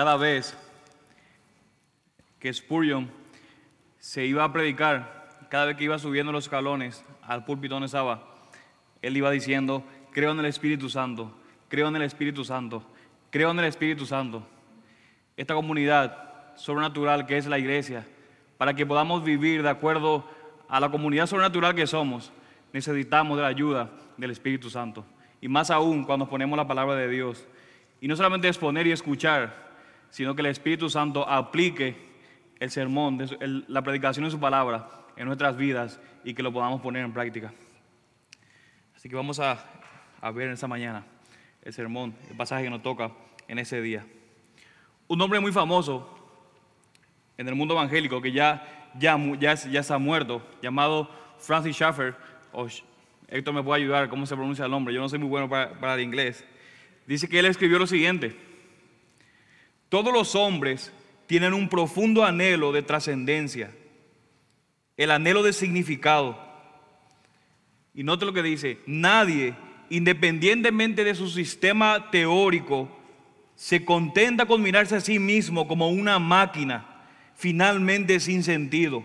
cada vez que Spurgeon se iba a predicar, cada vez que iba subiendo los escalones al púlpito donde estaba, él iba diciendo, creo en el Espíritu Santo, creo en el Espíritu Santo, creo en el Espíritu Santo. Esta comunidad sobrenatural que es la iglesia, para que podamos vivir de acuerdo a la comunidad sobrenatural que somos, necesitamos de la ayuda del Espíritu Santo. Y más aún cuando ponemos la palabra de Dios. Y no solamente exponer y escuchar, sino que el Espíritu Santo aplique el sermón, la predicación de su palabra en nuestras vidas y que lo podamos poner en práctica. Así que vamos a, ver en esta mañana el sermón, el pasaje que nos toca en ese día. Un hombre muy famoso en el mundo evangélico que ya, ya, ya, ya está muerto, llamado Francis Schaeffer, o Héctor me puede ayudar, cómo se pronuncia el nombre, yo no soy muy bueno para el inglés. Dice que él escribió lo siguiente, todos los hombres tienen un profundo anhelo de trascendencia, el anhelo de significado. Y note lo que dice, nadie, independientemente de su sistema teórico, se contenta con mirarse a sí mismo como una máquina finalmente sin sentido,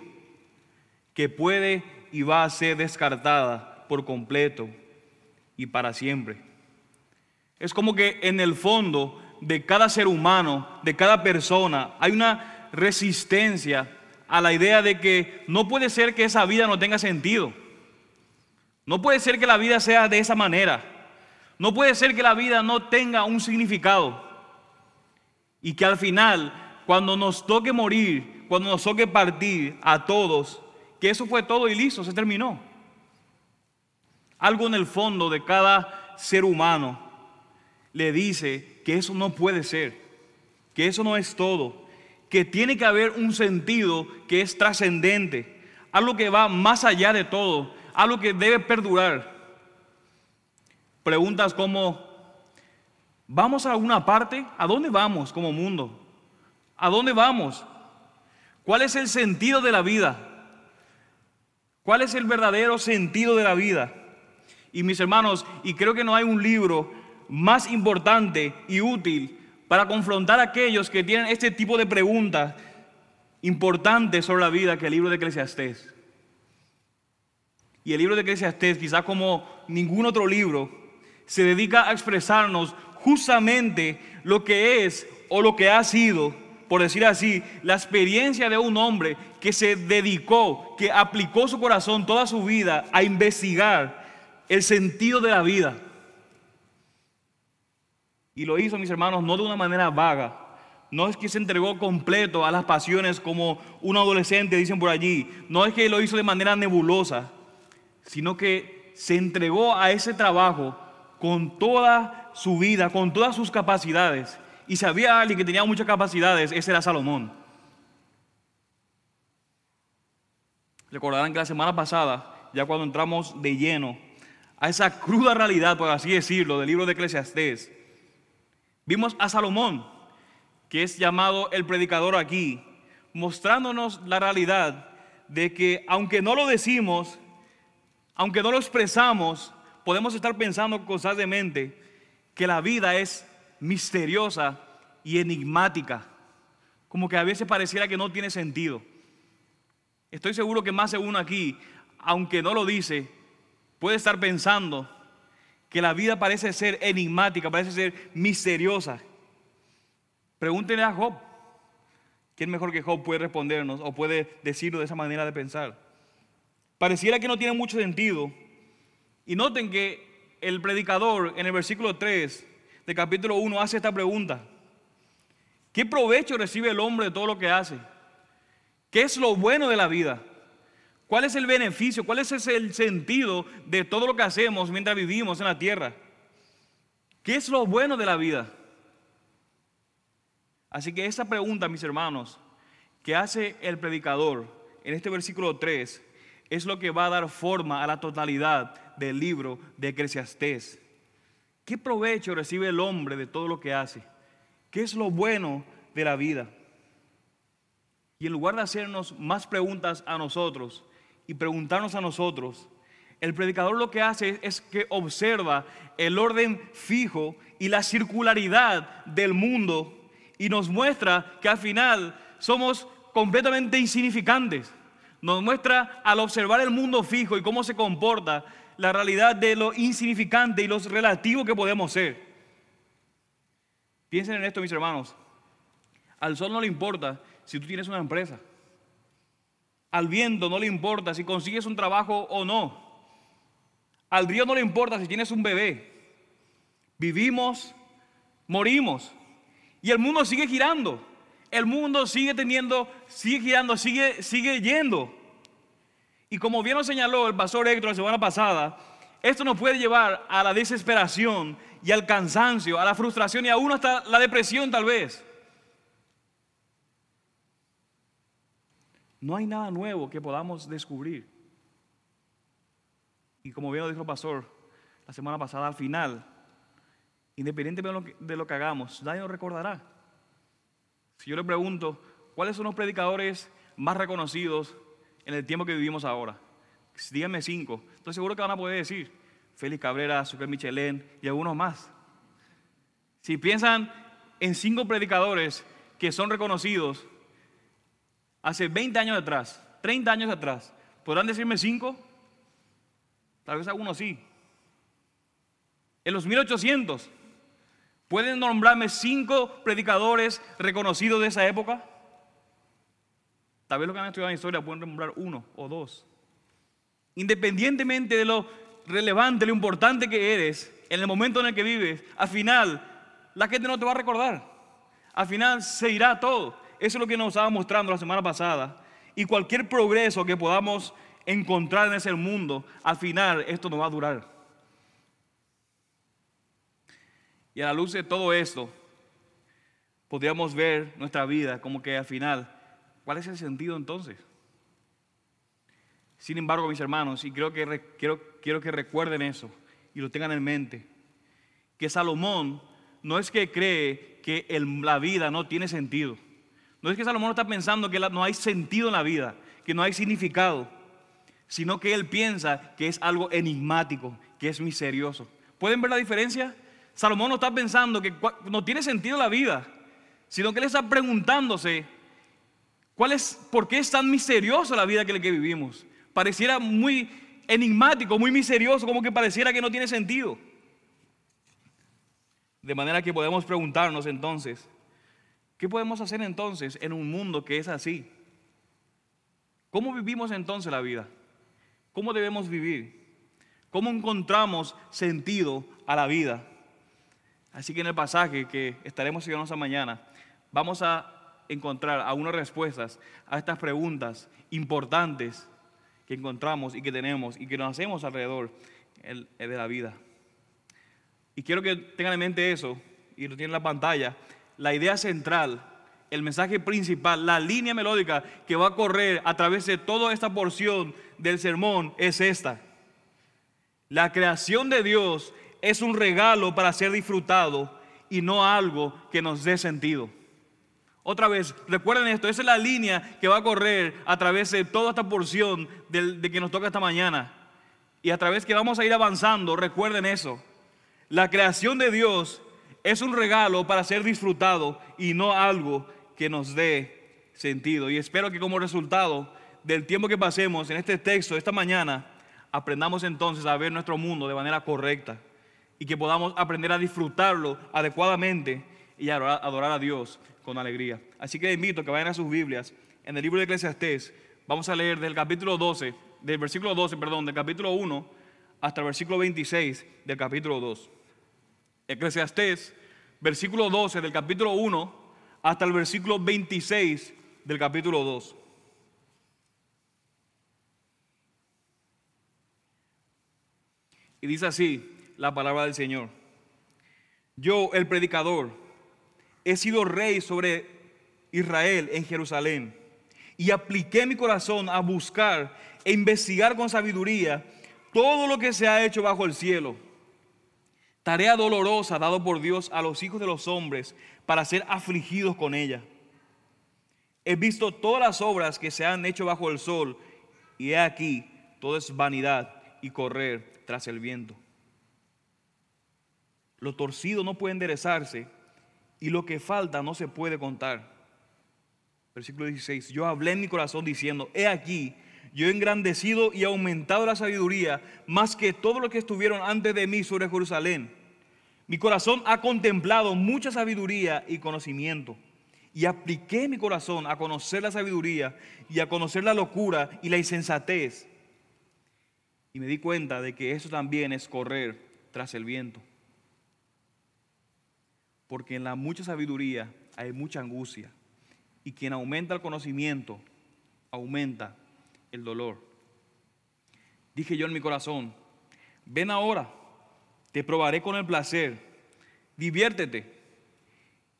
que puede y va a ser descartada por completo y para siempre. Es como que en el fondo de cada ser humano, de cada persona, hay una resistencia a la idea de que no puede ser que esa vida no tenga sentido. No puede ser que la vida sea de esa manera. No puede ser que la vida no tenga un significado. Y que al final, cuando nos toque morir, cuando nos toque partir a todos, que eso fue todo y listo, se terminó. Algo en el fondo de cada ser humano le dice que eso no puede ser, que eso no es todo, que tiene que haber un sentido que es trascendente, algo que va más allá de todo, algo que debe perdurar. Preguntas como, ¿vamos a alguna parte? ¿A dónde vamos como mundo? ¿A dónde vamos? ¿Cuál es el sentido de la vida? ¿Cuál es el verdadero sentido de la vida? Y mis hermanos, y creo que no hay un libro más importante y útil para confrontar a aquellos que tienen este tipo de preguntas importantes sobre la vida que el libro de Eclesiastés. Y el libro de Eclesiastés, quizás como ningún otro libro, se dedica a expresarnos justamente lo que es o lo que ha sido, por decir así, la experiencia de un hombre que se dedicó, que aplicó su corazón toda su vida a investigar el sentido de la vida. Y lo hizo, mis hermanos, no de una manera vaga. No es que se entregó completo a las pasiones como un adolescente, dicen por allí. No es que lo hizo de manera nebulosa, sino que se entregó a ese trabajo con toda su vida, con todas sus capacidades. Y si había alguien que tenía muchas capacidades, ese era Salomón. Recordarán que la semana pasada, ya cuando entramos de lleno a esa cruda realidad, por así decirlo, del libro de Eclesiastés, Vimos a Salomón, que es llamado el predicador aquí, mostrándonos la realidad de que aunque no lo decimos, aunque no lo expresamos, podemos estar pensando constantemente que la vida es misteriosa y enigmática, como que a veces pareciera que no tiene sentido. Estoy seguro que más de uno aquí, aunque no lo dice, puede estar pensando que la vida parece ser enigmática, parece ser misteriosa. Pregúntenle a Job. ¿Quién mejor que Job puede respondernos o puede decirlo de esa manera de pensar? Pareciera que no tiene mucho sentido. Y noten que el predicador en el versículo 3 del capítulo 1 hace esta pregunta. ¿Qué provecho recibe el hombre de todo lo que hace? ¿Qué es lo bueno de la vida? ¿Cuál es el beneficio? ¿Cuál es el sentido de todo lo que hacemos mientras vivimos en la tierra? ¿Qué es lo bueno de la vida? Así que esa pregunta, mis hermanos, que hace el predicador en este versículo 3, es lo que va a dar forma a la totalidad del libro de Eclesiastés. ¿Qué provecho recibe el hombre de todo lo que hace? ¿Qué es lo bueno de la vida? Y en lugar de hacernos más preguntas a nosotros, y preguntarnos a nosotros, el predicador lo que hace es que observa el orden fijo y la circularidad del mundo y nos muestra que al final somos completamente insignificantes. Nos muestra al observar el mundo fijo y cómo se comporta la realidad de lo insignificante y lo relativo que podemos ser. Piensen en esto, mis hermanos. Al sol no le importa si tú tienes una empresa. Al viento no le importa si consigues un trabajo o no. Al río no le importa si tienes un bebé. Vivimos, morimos. Y el mundo sigue girando. El mundo sigue teniendo, sigue girando, sigue, sigue yendo. Y como bien lo señaló el pastor Héctor la semana pasada, esto nos puede llevar a la desesperación y al cansancio, a la frustración y aún hasta la depresión tal vez. No hay nada nuevo que podamos descubrir. Y como bien dijo el pastor la semana pasada, al final, independientemente de lo que, hagamos, nadie nos recordará. Si yo le pregunto, ¿cuáles son los predicadores más reconocidos en el tiempo que vivimos ahora? Díganme cinco. Estoy seguro que van a poder decir Félix Cabrera, Super Michelén y algunos más. Si piensan en cinco predicadores que son reconocidos hace 20 años atrás, 30 años atrás, ¿podrán decirme cinco? Tal vez algunos sí. En los 1800, ¿pueden nombrarme cinco predicadores reconocidos de esa época? Tal vez los que han estudiado en historia pueden nombrar uno o dos. Independientemente de lo relevante, lo importante que eres, en el momento en el que vives, al final la gente no te va a recordar. Al final se irá todo. Eso es lo que nos estaba mostrando la semana pasada. Y cualquier progreso que podamos encontrar en ese mundo, al final esto no va a durar. Y a la luz de todo esto, podríamos ver nuestra vida como que al final, ¿cuál es el sentido entonces? Sin embargo, mis hermanos, y creo que, quiero, quiero que recuerden eso y lo tengan en mente, que Salomón no es que cree que la vida no tiene sentido. No es que Salomón está pensando que no hay sentido en la vida, que no hay significado sino que él piensa que es algo enigmático, que es misterioso. ¿Pueden ver la diferencia? Salomón no está pensando que no tiene sentido la vida, sino que él está preguntándose cuál es, por qué es tan misteriosa la vida que, que vivimos. Pareciera muy enigmático, muy misterioso, como que pareciera que no tiene sentido. De manera que podemos preguntarnos entonces, ¿qué podemos hacer entonces en un mundo que es así? ¿Cómo vivimos entonces la vida? ¿Cómo debemos vivir? ¿Cómo encontramos sentido a la vida? Así que en el pasaje que estaremos siguiendo esta mañana, vamos a encontrar algunas respuestas a estas preguntas importantes que encontramos y que tenemos y que nos hacemos alrededor de la vida. Y quiero que tengan en mente eso, y lo tienen en la pantalla, la idea central el mensaje principal, la línea melódica que va a correr a través de toda esta porción del sermón es esta. La creación de Dios es un regalo para ser disfrutado y no algo que nos dé sentido. Otra vez, recuerden esto, esa es la línea que va a correr a través de toda esta porción de, que nos toca esta mañana. Y a través que vamos a ir avanzando, recuerden eso. La creación de Dios es un regalo para ser disfrutado y no algo que nos dé sentido. Y espero que como resultado del tiempo que pasemos en este texto esta mañana, aprendamos entonces a ver nuestro mundo de manera correcta y que podamos aprender a disfrutarlo adecuadamente y a adorar a Dios con alegría. Así que invito a que vayan a sus Biblias en el libro de Eclesiastés. Vamos a leer del capítulo 12, del versículo 12, perdón, del capítulo 1 hasta el versículo 26 del capítulo 2. Eclesiastés, versículo 12 del capítulo 1 hasta el versículo 26 del capítulo 2. Y dice así la palabra del Señor. Yo, el predicador, he sido rey sobre Israel en Jerusalén y apliqué mi corazón a buscar e investigar con sabiduría todo lo que se ha hecho bajo el cielo. Tarea dolorosa dado por Dios a los hijos de los hombres para ser afligidos con ella. He visto todas las obras que se han hecho bajo el sol y he aquí, todo es vanidad y correr tras el viento. Lo torcido no puede enderezarse y lo que falta no se puede contar. Versículo 16, yo hablé en mi corazón diciendo, he aquí, yo he engrandecido y aumentado la sabiduría más que todo lo que estuvieron antes de mí sobre Jerusalén. Mi corazón ha contemplado mucha sabiduría y conocimiento. Y apliqué mi corazón a conocer la sabiduría y a conocer la locura y la insensatez. Y me di cuenta de que eso también es correr tras el viento. Porque en la mucha sabiduría hay mucha angustia. Y quien aumenta el conocimiento, aumenta el dolor. Dije yo en mi corazón, ven ahora, te probaré con el placer, diviértete.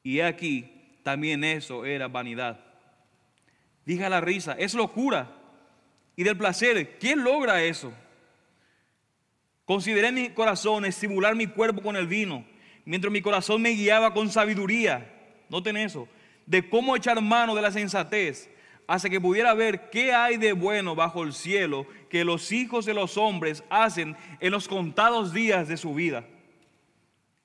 Y aquí, también eso era vanidad. Dije a la risa, es locura. Y del placer, ¿quién logra eso? Consideré mi corazón estimular mi cuerpo con el vino, mientras mi corazón me guiaba con sabiduría. Noten eso, de cómo echar mano de la sensatez hasta que pudiera ver qué hay de bueno bajo el cielo que los hijos de los hombres hacen en los contados días de su vida.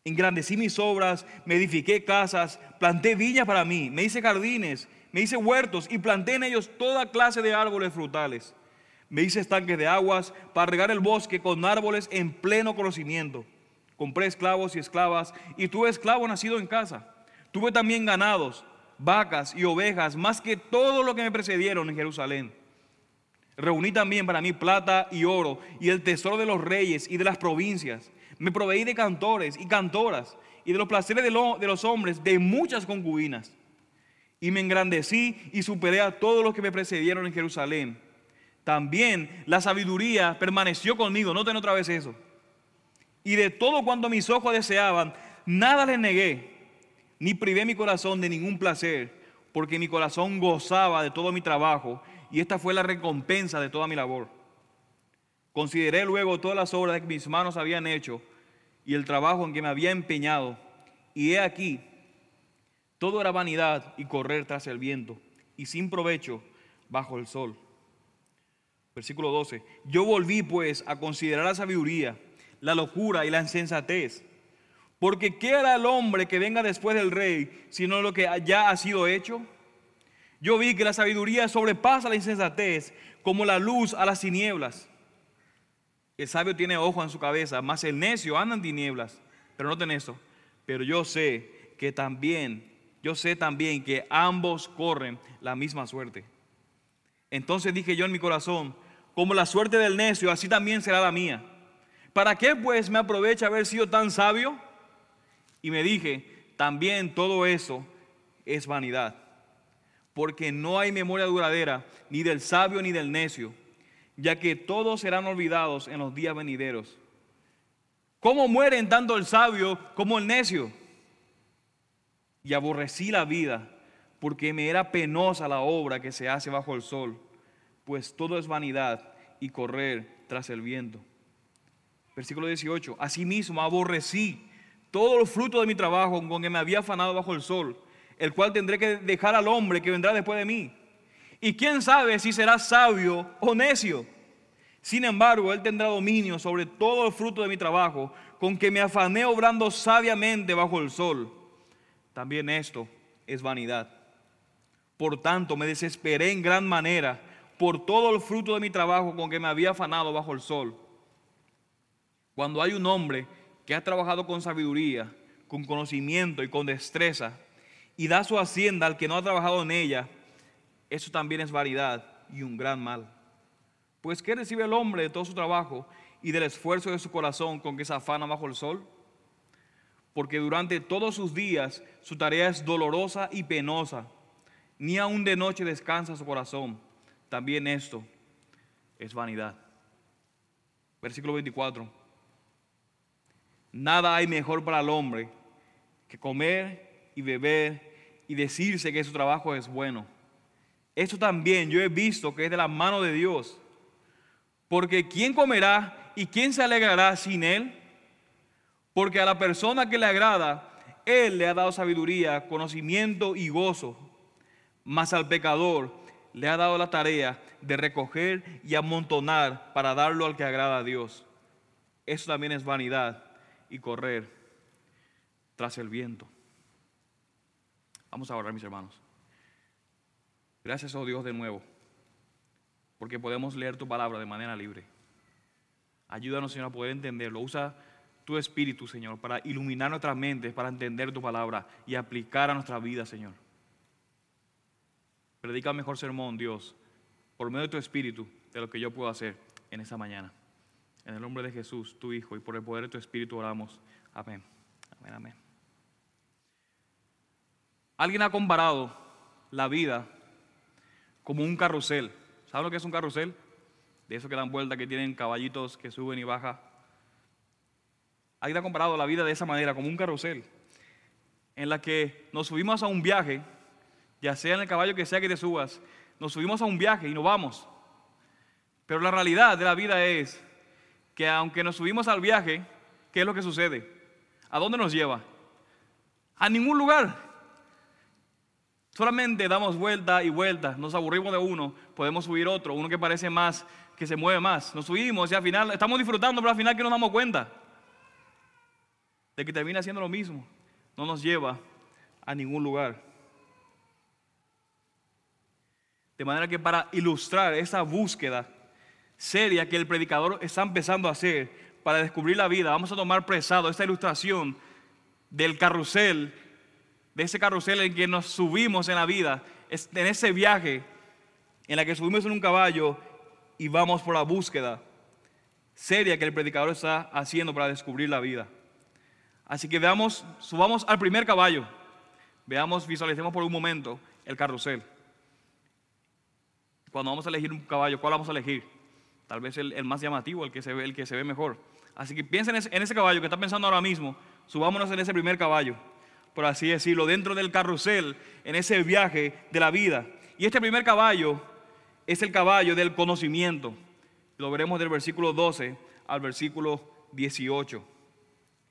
Engrandecí mis obras, me edifiqué casas, planté viñas para mí, me hice jardines, me hice huertos y planté en ellos toda clase de árboles frutales. Me hice estanques de aguas para regar el bosque con árboles en pleno conocimiento. Compré esclavos y esclavas y tuve esclavo nacido en casa. Tuve también ganados vacas y ovejas, más que todo lo que me precedieron en Jerusalén. Reuní también para mí plata y oro y el tesoro de los reyes y de las provincias. Me proveí de cantores y cantoras y de los placeres de, de los hombres, de muchas concubinas. Y me engrandecí y superé a todos los que me precedieron en Jerusalén. También la sabiduría permaneció conmigo, noten otra vez eso. Y de todo cuanto mis ojos deseaban, nada les negué ni privé mi corazón de ningún placer, porque mi corazón gozaba de todo mi trabajo, y esta fue la recompensa de toda mi labor. Consideré luego todas las obras que mis manos habían hecho y el trabajo en que me había empeñado, y he aquí, todo era vanidad y correr tras el viento, y sin provecho bajo el sol. Versículo 12. Yo volví pues a considerar la sabiduría, la locura y la insensatez porque ¿qué hará el hombre que venga después del rey, sino lo que ya ha sido hecho? Yo vi que la sabiduría sobrepasa la insensatez como la luz a las tinieblas. El sabio tiene ojo en su cabeza, más el necio anda en tinieblas. Pero noten eso. Pero yo sé que también, yo sé también que ambos corren la misma suerte. Entonces dije yo en mi corazón, como la suerte del necio, así también será la mía. ¿Para qué pues me aprovecha haber sido tan sabio? Y me dije, también todo eso es vanidad, porque no hay memoria duradera ni del sabio ni del necio, ya que todos serán olvidados en los días venideros. ¿Cómo mueren tanto el sabio como el necio? Y aborrecí la vida, porque me era penosa la obra que se hace bajo el sol, pues todo es vanidad y correr tras el viento. Versículo 18, asimismo aborrecí todo el fruto de mi trabajo con que me había afanado bajo el sol, el cual tendré que dejar al hombre que vendrá después de mí. Y quién sabe si será sabio o necio. Sin embargo, él tendrá dominio sobre todo el fruto de mi trabajo, con que me afané obrando sabiamente bajo el sol. También esto es vanidad. Por tanto, me desesperé en gran manera por todo el fruto de mi trabajo con que me había afanado bajo el sol. Cuando hay un hombre que ha trabajado con sabiduría, con conocimiento y con destreza, y da su hacienda al que no ha trabajado en ella, eso también es variedad y un gran mal. Pues ¿qué recibe el hombre de todo su trabajo y del esfuerzo de su corazón con que se afana bajo el sol? Porque durante todos sus días su tarea es dolorosa y penosa, ni aun de noche descansa su corazón. También esto es vanidad. Versículo 24. Nada hay mejor para el hombre que comer y beber y decirse que su trabajo es bueno. Esto también yo he visto que es de la mano de Dios. Porque ¿quién comerá y quién se alegrará sin Él? Porque a la persona que le agrada, Él le ha dado sabiduría, conocimiento y gozo. Mas al pecador le ha dado la tarea de recoger y amontonar para darlo al que agrada a Dios. Eso también es vanidad y correr tras el viento. Vamos a orar, mis hermanos. Gracias, oh Dios, de nuevo, porque podemos leer tu palabra de manera libre. Ayúdanos, Señor, a poder entenderlo. Usa tu espíritu, Señor, para iluminar nuestras mentes, para entender tu palabra y aplicar a nuestra vida, Señor. Predica mejor sermón, Dios, por medio de tu espíritu, de lo que yo puedo hacer en esa mañana. En el nombre de Jesús, tu Hijo, y por el poder de tu espíritu oramos. Amén. Amén, amén. Alguien ha comparado la vida como un carrusel. ¿Saben lo que es un carrusel? De esos que dan vuelta, que tienen caballitos que suben y bajan. Alguien ha comparado la vida de esa manera, como un carrusel, en la que nos subimos a un viaje, ya sea en el caballo que sea que te subas, nos subimos a un viaje y nos vamos. Pero la realidad de la vida es que aunque nos subimos al viaje, ¿qué es lo que sucede? ¿A dónde nos lleva? A ningún lugar. Solamente damos vuelta y vuelta, nos aburrimos de uno, podemos subir otro, uno que parece más, que se mueve más. Nos subimos y al final estamos disfrutando, pero al final que nos damos cuenta de que termina siendo lo mismo. No nos lleva a ningún lugar. De manera que para ilustrar esa búsqueda seria que el predicador está empezando a hacer para descubrir la vida, vamos a tomar presado esta ilustración del carrusel de ese carrusel en que nos subimos en la vida, en ese viaje en la que subimos en un caballo y vamos por la búsqueda seria que el predicador está haciendo para descubrir la vida. Así que veamos, subamos al primer caballo. Veamos, visualicemos por un momento el carrusel. Cuando vamos a elegir un caballo, ¿cuál vamos a elegir? Tal vez el, más llamativo, el que, se ve, el que se ve mejor. Así que piensen en ese caballo que está pensando ahora mismo. Subámonos en ese primer caballo por así decirlo, dentro del carrusel en ese viaje de la vida. Y este primer caballo es el caballo del conocimiento. Lo veremos del versículo 12 al versículo 18.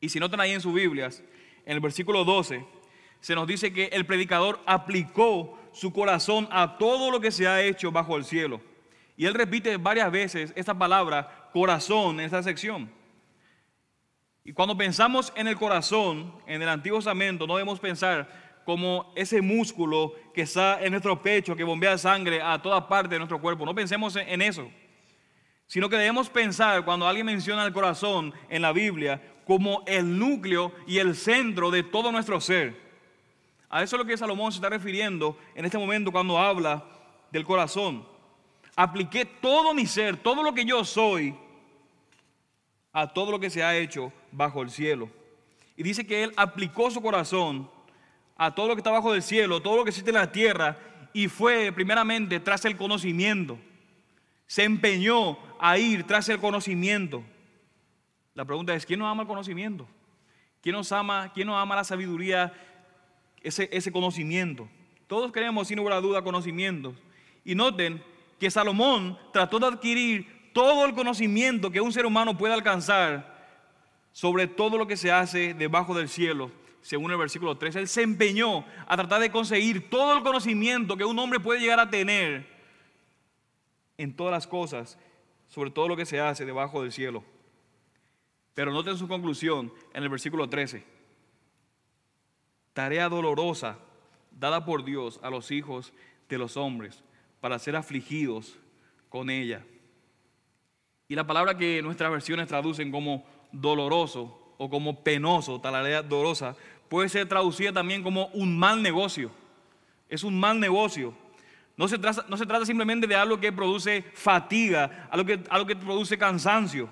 Y si notan ahí en sus Biblias, en el versículo 12, se nos dice que el predicador aplicó su corazón a todo lo que se ha hecho bajo el cielo. Y él repite varias veces esta palabra corazón en esta sección. Y cuando pensamos en el corazón, en el Antiguo Testamento, no debemos pensar como ese músculo que está en nuestro pecho, que bombea sangre a toda parte de nuestro cuerpo. No pensemos en eso. Sino que debemos pensar cuando alguien menciona el corazón en la Biblia como el núcleo y el centro de todo nuestro ser. A eso es lo que Salomón se está refiriendo en este momento cuando habla del corazón. Apliqué todo mi ser, todo lo que yo soy, a todo lo que se ha hecho bajo el cielo. Y dice que él aplicó su corazón a todo lo que está bajo del cielo, todo lo que existe en la tierra, y fue primeramente tras el conocimiento. Se empeñó a ir tras el conocimiento. La pregunta es, ¿quién nos ama el conocimiento? ¿Quién nos ama, quién nos ama la sabiduría, ese, conocimiento? Todos queremos, sin lugar a duda, conocimientos. Y noten que Salomón trató de adquirir todo el conocimiento que un ser humano puede alcanzar sobre todo lo que se hace debajo del cielo, según el versículo 3. Él se empeñó a tratar de conseguir todo el conocimiento que un hombre puede llegar a tener en todas las cosas, sobre todo lo que se hace debajo del cielo. Pero noten su conclusión en el versículo 13. Tarea dolorosa dada por Dios a los hijos de los hombres para ser afligidos con ella. Y la palabra que nuestras versiones traducen como doloroso o como penoso, talarea dolorosa, puede ser traducida también como un mal negocio. Es un mal negocio. No se trata, simplemente de algo que produce fatiga, algo que, que produce cansancio.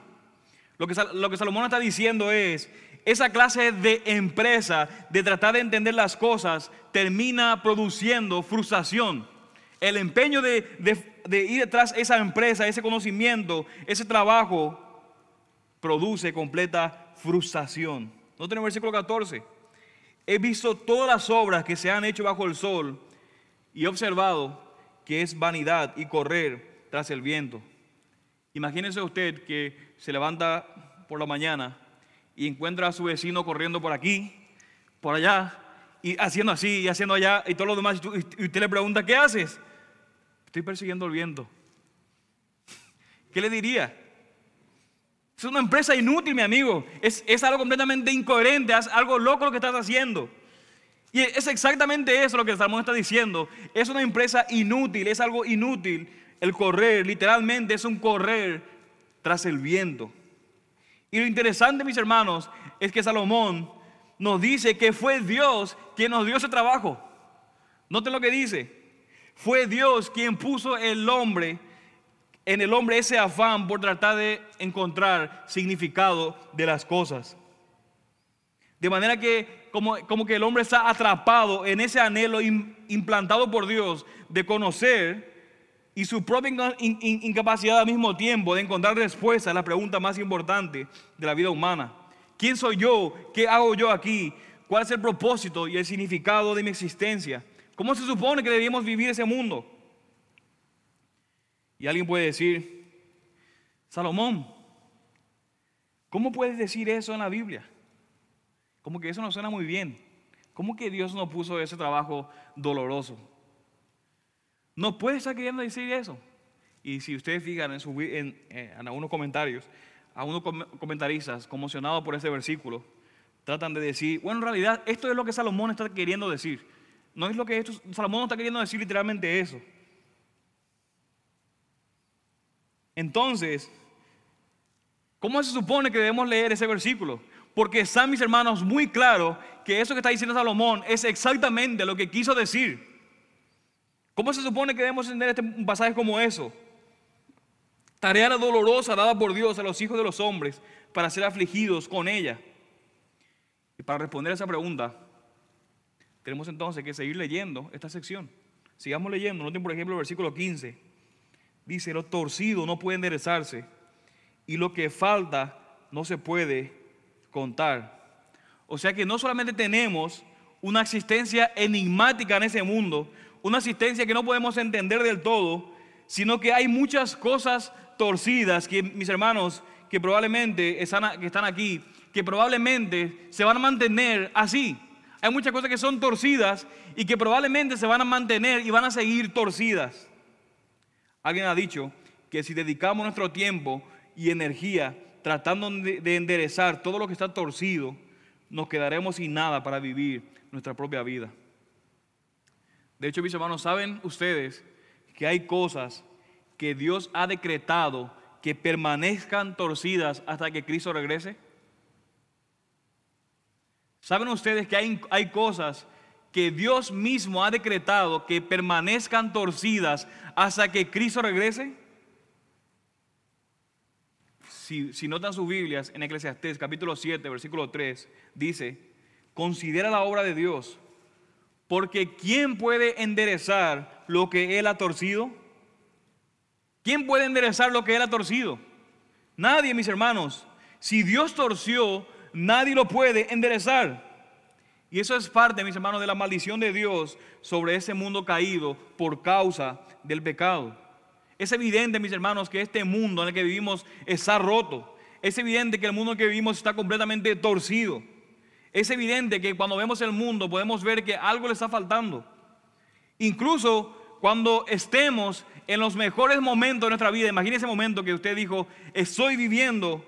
Lo que, lo que Salomón está diciendo es, esa clase de empresa, de tratar de entender las cosas, termina produciendo frustración. El empeño de, ir detrás de esa empresa, ese conocimiento, ese trabajo, produce completa frustración. No el versículo 14. He visto todas las obras que se han hecho bajo el sol y he observado que es vanidad y correr tras el viento. Imagínense usted que se levanta por la mañana y encuentra a su vecino corriendo por aquí, por allá, y haciendo así y haciendo allá y todo lo demás. Y usted le pregunta, ¿qué haces? Estoy persiguiendo el viento. ¿Qué le diría? Es una empresa inútil, mi amigo. Es, algo completamente incoherente, es algo loco lo que estás haciendo. Y es exactamente eso lo que el Salmón está diciendo. Es una empresa inútil, es algo inútil el correr, literalmente es un correr tras el viento. Y lo interesante, mis hermanos, es que Salomón nos dice que fue Dios quien nos dio ese trabajo. Noten lo que dice. Fue Dios quien puso el hombre en el hombre ese afán por tratar de encontrar significado de las cosas. De manera que como, como que el hombre está atrapado en ese anhelo implantado por Dios de conocer y su propia incapacidad al mismo tiempo de encontrar respuesta a la pregunta más importante de la vida humana. ¿Quién soy yo? ¿Qué hago yo aquí? ¿Cuál es el propósito y el significado de mi existencia? ¿Cómo se supone que debíamos vivir ese mundo? Y alguien puede decir, Salomón, ¿cómo puedes decir eso en la Biblia? Como que eso no suena muy bien. ¿Cómo que Dios no puso ese trabajo doloroso? No puede estar queriendo decir eso. Y si ustedes fijan en, eh, algunos comentarios, algunos comentaristas conmocionados por ese versículo, tratan de decir, bueno, en realidad esto es lo que Salomón está queriendo decir. No es lo que esto, Salomón está queriendo decir literalmente eso. Entonces, ¿cómo se supone que debemos leer ese versículo? Porque están mis hermanos muy claro que eso que está diciendo Salomón es exactamente lo que quiso decir. ¿Cómo se supone que debemos entender este, pasaje como eso? Tarea dolorosa dada por Dios a los hijos de los hombres para ser afligidos con ella. Y para responder a esa pregunta, tenemos entonces que seguir leyendo esta sección. Sigamos leyendo. Noten, por ejemplo, el versículo 15. Dice, lo torcido no puede enderezarse y lo que falta no se puede contar. O sea que no solamente tenemos una existencia enigmática en ese mundo, una existencia que no podemos entender del todo, sino que hay muchas cosas torcidas que mis hermanos que probablemente están, que están aquí, que probablemente se van a mantener así. Hay muchas cosas que son torcidas y que probablemente se van a mantener y van a seguir torcidas. Alguien ha dicho que si dedicamos nuestro tiempo y energía tratando de enderezar todo lo que está torcido, nos quedaremos sin nada para vivir nuestra propia vida. De hecho, mis hermanos, ¿saben ustedes que hay cosas que Dios ha decretado que permanezcan torcidas hasta que Cristo regrese? ¿Saben ustedes que hay, hay cosas que Dios mismo ha decretado que permanezcan torcidas hasta que Cristo regrese? Si, si notan sus Biblias en Eclesiastés capítulo 7, versículo 3, dice, considera la obra de Dios, porque ¿quién puede enderezar lo que Él ha torcido? ¿Quién puede enderezar lo que Él ha torcido? Nadie, mis hermanos. Si Dios torció, nadie lo puede enderezar. Y eso es parte, mis hermanos, de la maldición de Dios sobre ese mundo caído por causa del pecado. Es evidente, mis hermanos, que este mundo en el que vivimos está roto. Es evidente que el mundo en el que vivimos está completamente torcido. Es evidente que cuando vemos el mundo podemos ver que algo le está faltando. Incluso cuando estemos en los mejores momentos de nuestra vida, imagine ese momento que usted dijo, estoy viviendo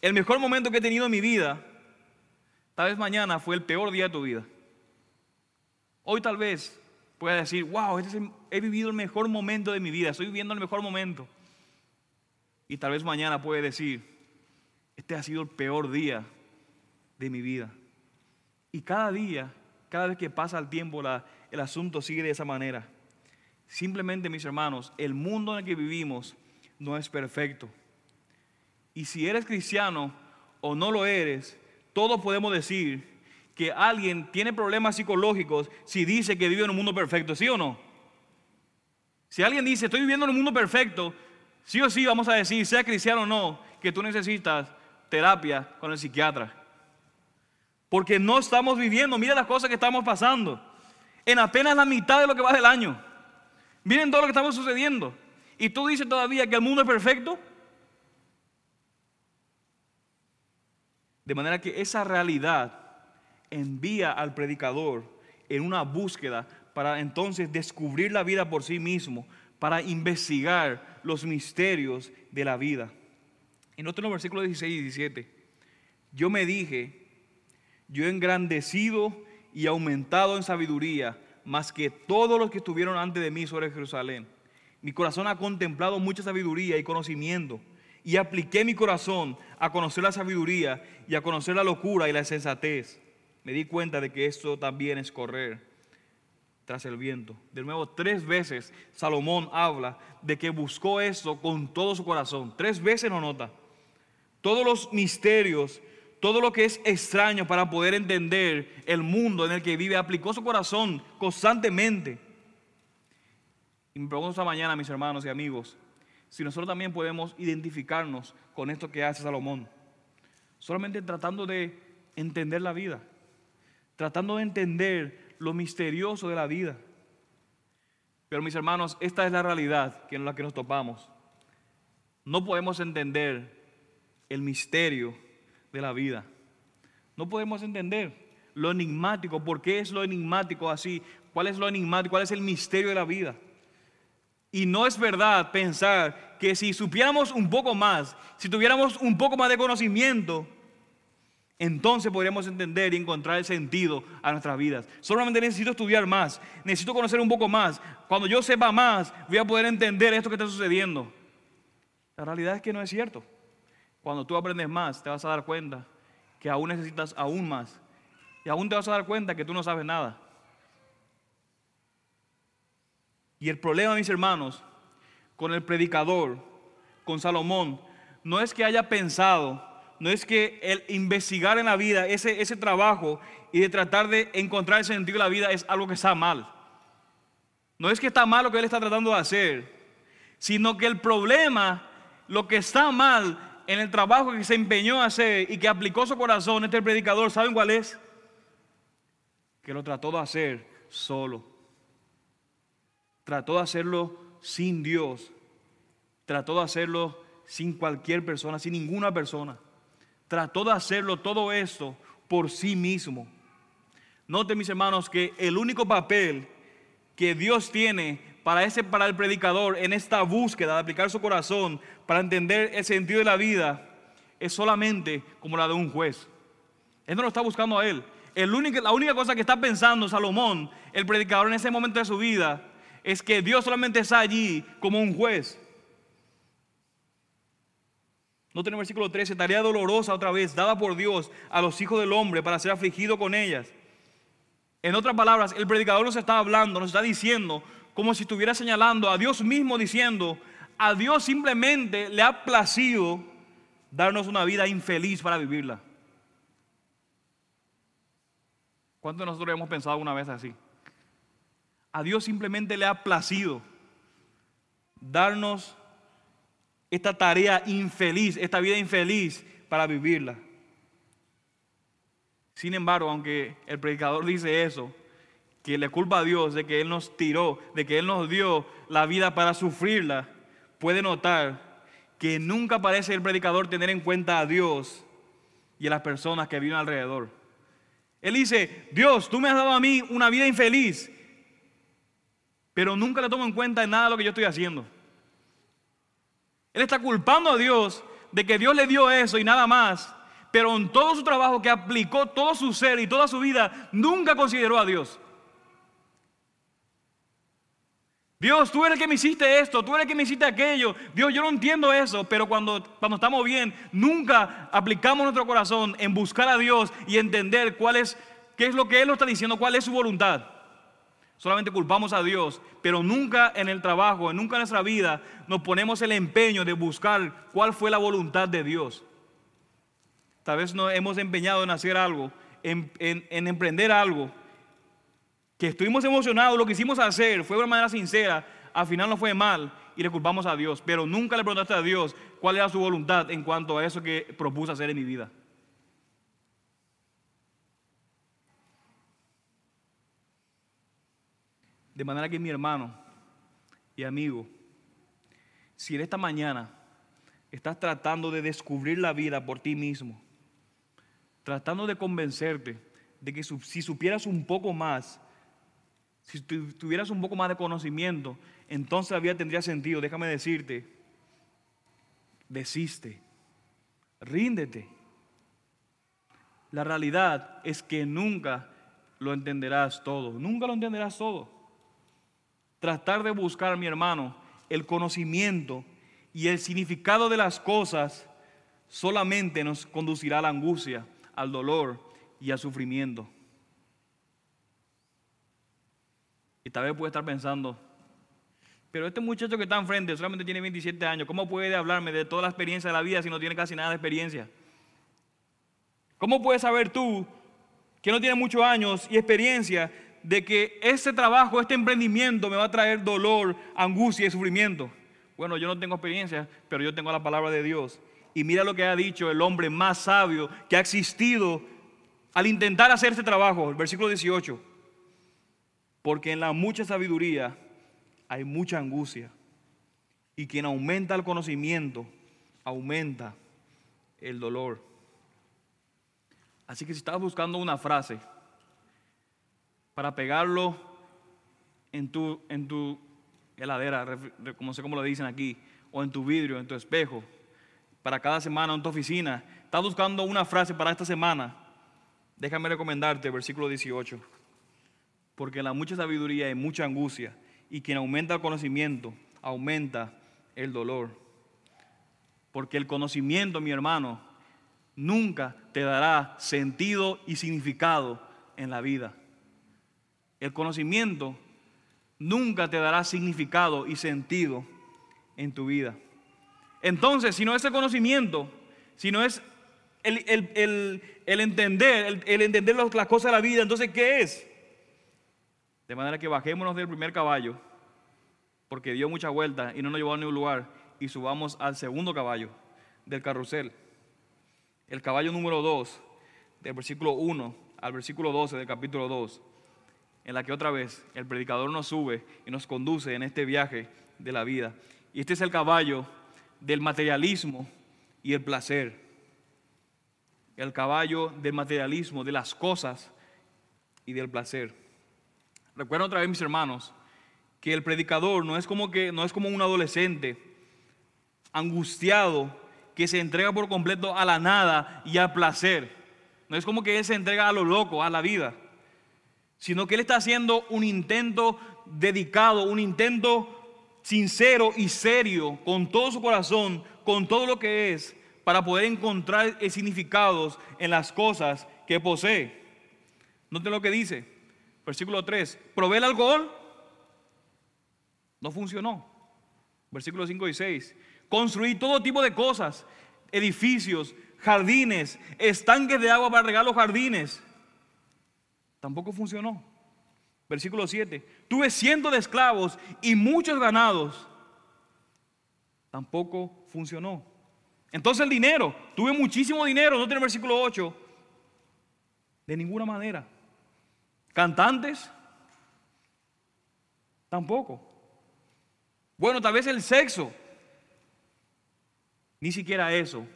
el mejor momento que he tenido en mi vida Tal vez mañana fue el peor día de tu vida. Hoy tal vez puedas decir, wow, este he vivido el mejor momento de mi vida, estoy viviendo el mejor momento. Y tal vez mañana puede decir, este ha sido el peor día de mi vida. Y cada día, cada vez que pasa el tiempo, el asunto sigue de esa manera. Simplemente, mis hermanos, el mundo en el que vivimos no es perfecto. Y si eres cristiano o no lo eres, todos podemos decir que alguien tiene problemas psicológicos si dice que vive en un mundo perfecto, ¿sí o no? Si alguien dice, estoy viviendo en un mundo perfecto, sí o sí vamos a decir, sea cristiano o no, que tú necesitas terapia con el psiquiatra. Porque no estamos viviendo, mira las cosas que estamos pasando, en apenas la mitad de lo que va del año. Miren todo lo que estamos sucediendo. Y tú dices todavía que el mundo es perfecto. De manera que esa realidad envía al predicador en una búsqueda para entonces descubrir la vida por sí mismo, para investigar los misterios de la vida. En otro versículo 16 y 17, yo me dije, yo engrandecido y aumentado en sabiduría más que todos los que estuvieron antes de mí sobre Jerusalén. Mi corazón ha contemplado mucha sabiduría y conocimiento, y apliqué mi corazón a conocer la sabiduría y a conocer la locura y la sensatez. Me di cuenta de que esto también es correr tras el viento. De nuevo, tres veces Salomón habla de que buscó eso con todo su corazón. Tres veces lo nota. Todos los misterios, todo lo que es extraño para poder entender el mundo en el que vive, aplicó su corazón constantemente. Y me pregunto esta mañana, mis hermanos y amigos, si nosotros también podemos identificarnos con esto que hace Salomón. Solamente tratando de entender la vida, tratando de entender lo misterioso de la vida. Pero mis hermanos, esta es la realidad en la que nos topamos. No podemos entender el misterio de la vida. No podemos entender lo enigmático. ¿Por qué es lo enigmático así? ¿Cuál es lo enigmático? ¿Cuál es el misterio de la vida? Y no es verdad pensar que si supiéramos un poco más, si tuviéramos un poco más de conocimiento, entonces podríamos entender y encontrar el sentido a nuestras vidas. Solamente necesito estudiar más, necesito conocer un poco más. Cuando yo sepa más, voy a poder entender esto que está sucediendo. La realidad es que no es cierto. Cuando tú aprendes más, te vas a dar cuenta que aún necesitas aún más. Y aún te vas a dar cuenta que tú no sabes nada. Y el problema, mis hermanos, con el predicador, con Salomón, no es que haya pensado no es que el investigar en la vida, ese, ese trabajo y de tratar de encontrar el sentido de la vida es algo que está mal. No es que está mal lo que él está tratando de hacer, sino que el problema, lo que está mal en el trabajo que se empeñó a hacer y que aplicó su corazón este predicador, ¿saben cuál es? Que lo trató de hacer solo. Trató de hacerlo sin Dios. Trató de hacerlo sin cualquier persona, sin ninguna persona trató de hacerlo todo esto por sí mismo. Noten mis hermanos que el único papel que Dios tiene para, ese, para el predicador en esta búsqueda de aplicar su corazón para entender el sentido de la vida es solamente como la de un juez. Él no lo está buscando a él. El único, la única cosa que está pensando Salomón, el predicador en ese momento de su vida, es que Dios solamente está allí como un juez. No el versículo 13, tarea dolorosa otra vez, dada por Dios a los hijos del hombre para ser afligido con ellas. En otras palabras, el predicador nos está hablando, nos está diciendo, como si estuviera señalando a Dios mismo diciendo, a Dios simplemente le ha placido darnos una vida infeliz para vivirla. ¿Cuántos de nosotros hemos pensado alguna vez así? A Dios simplemente le ha placido darnos esta tarea infeliz, esta vida infeliz para vivirla. Sin embargo, aunque el predicador dice eso, que le culpa a Dios de que Él nos tiró, de que Él nos dio la vida para sufrirla, puede notar que nunca parece el predicador tener en cuenta a Dios y a las personas que viven alrededor. Él dice, Dios, tú me has dado a mí una vida infeliz, pero nunca le tomo en cuenta en nada lo que yo estoy haciendo. Él está culpando a Dios de que Dios le dio eso y nada más. Pero en todo su trabajo que aplicó todo su ser y toda su vida, nunca consideró a Dios. Dios, tú eres el que me hiciste esto, tú eres el que me hiciste aquello. Dios, yo no entiendo eso, pero cuando, cuando estamos bien, nunca aplicamos nuestro corazón en buscar a Dios y entender cuál es, qué es lo que Él nos está diciendo, cuál es su voluntad. Solamente culpamos a Dios, pero nunca en el trabajo, nunca en nuestra vida nos ponemos el empeño de buscar cuál fue la voluntad de Dios. Tal vez nos hemos empeñado en hacer algo, en, emprender algo, que estuvimos emocionados, lo que hicimos hacer fue de una manera sincera, al final no fue mal y le culpamos a Dios, pero nunca le preguntaste a Dios cuál era su voluntad en cuanto a eso que propuso hacer en mi vida. De manera que mi hermano y amigo, si en esta mañana estás tratando de descubrir la vida por ti mismo, tratando de convencerte de que si supieras un poco más, si tuvieras un poco más de conocimiento, entonces la vida tendría sentido. Déjame decirte, desiste, ríndete. La realidad es que nunca lo entenderás todo. Nunca lo entenderás todo. Tratar de buscar, mi hermano, el conocimiento y el significado de las cosas solamente nos conducirá a la angustia, al dolor y al sufrimiento. Y tal vez puede estar pensando, pero este muchacho que está enfrente solamente tiene 27 años, ¿cómo puede hablarme de toda la experiencia de la vida si no tiene casi nada de experiencia? ¿Cómo puedes saber tú, que no tiene muchos años y experiencia, de que este trabajo, este emprendimiento me va a traer dolor, angustia y sufrimiento? Bueno, yo no tengo experiencia, pero yo tengo la palabra de Dios. Y mira lo que ha dicho el hombre más sabio que ha existido al intentar hacer este trabajo, el versículo 18. Porque en la mucha sabiduría hay mucha angustia. Y quien aumenta el conocimiento, aumenta el dolor. Así que si estás buscando una frase para pegarlo en tu, en tu heladera, como sé cómo lo dicen aquí, o en tu vidrio, en tu espejo, para cada semana en tu oficina, estás buscando una frase para esta semana, déjame recomendarte versículo 18. Porque la mucha sabiduría hay mucha angustia, y quien aumenta el conocimiento, aumenta el dolor. Porque el conocimiento, mi hermano, nunca te dará sentido y significado en la vida. El conocimiento nunca te dará significado y sentido en tu vida. Entonces, si no es el conocimiento, si no es el, entender, el, entender las cosas de la vida, entonces, ¿qué es? De manera que bajémonos del primer caballo, porque dio mucha vuelta y no nos llevó a ningún lugar, y subamos al segundo caballo del carrusel. El caballo número 2, del versículo 1 al versículo 12 del capítulo 2, en la que otra vez el predicador nos sube y nos conduce en este viaje de la vida. Y este es el caballo del materialismo y el placer. El caballo del materialismo, de las cosas y del placer. Recuerden otra vez, mis hermanos, que el predicador no es como que no es como un adolescente angustiado que se entrega por completo a la nada y al placer. No es como que él se entrega a lo loco, a la vida, sino que él está haciendo un intento dedicado, un intento sincero y serio, con todo su corazón, con todo lo que es, para poder encontrar significados en las cosas que posee. Noten lo que dice. Versículo 3, probé el alcohol, no funcionó. Versículo 5 y 6, construí todo tipo de cosas, edificios, jardines, estanques de agua para regar los jardines. Tampoco funcionó. Versículo 7, tuve cientos de esclavos y muchos ganados. Tampoco funcionó. Entonces el dinero, tuve muchísimo dinero, no tiene versículo 8. De ninguna manera. ¿Cantantes? Tampoco. Bueno, tal vez el sexo. Ni siquiera eso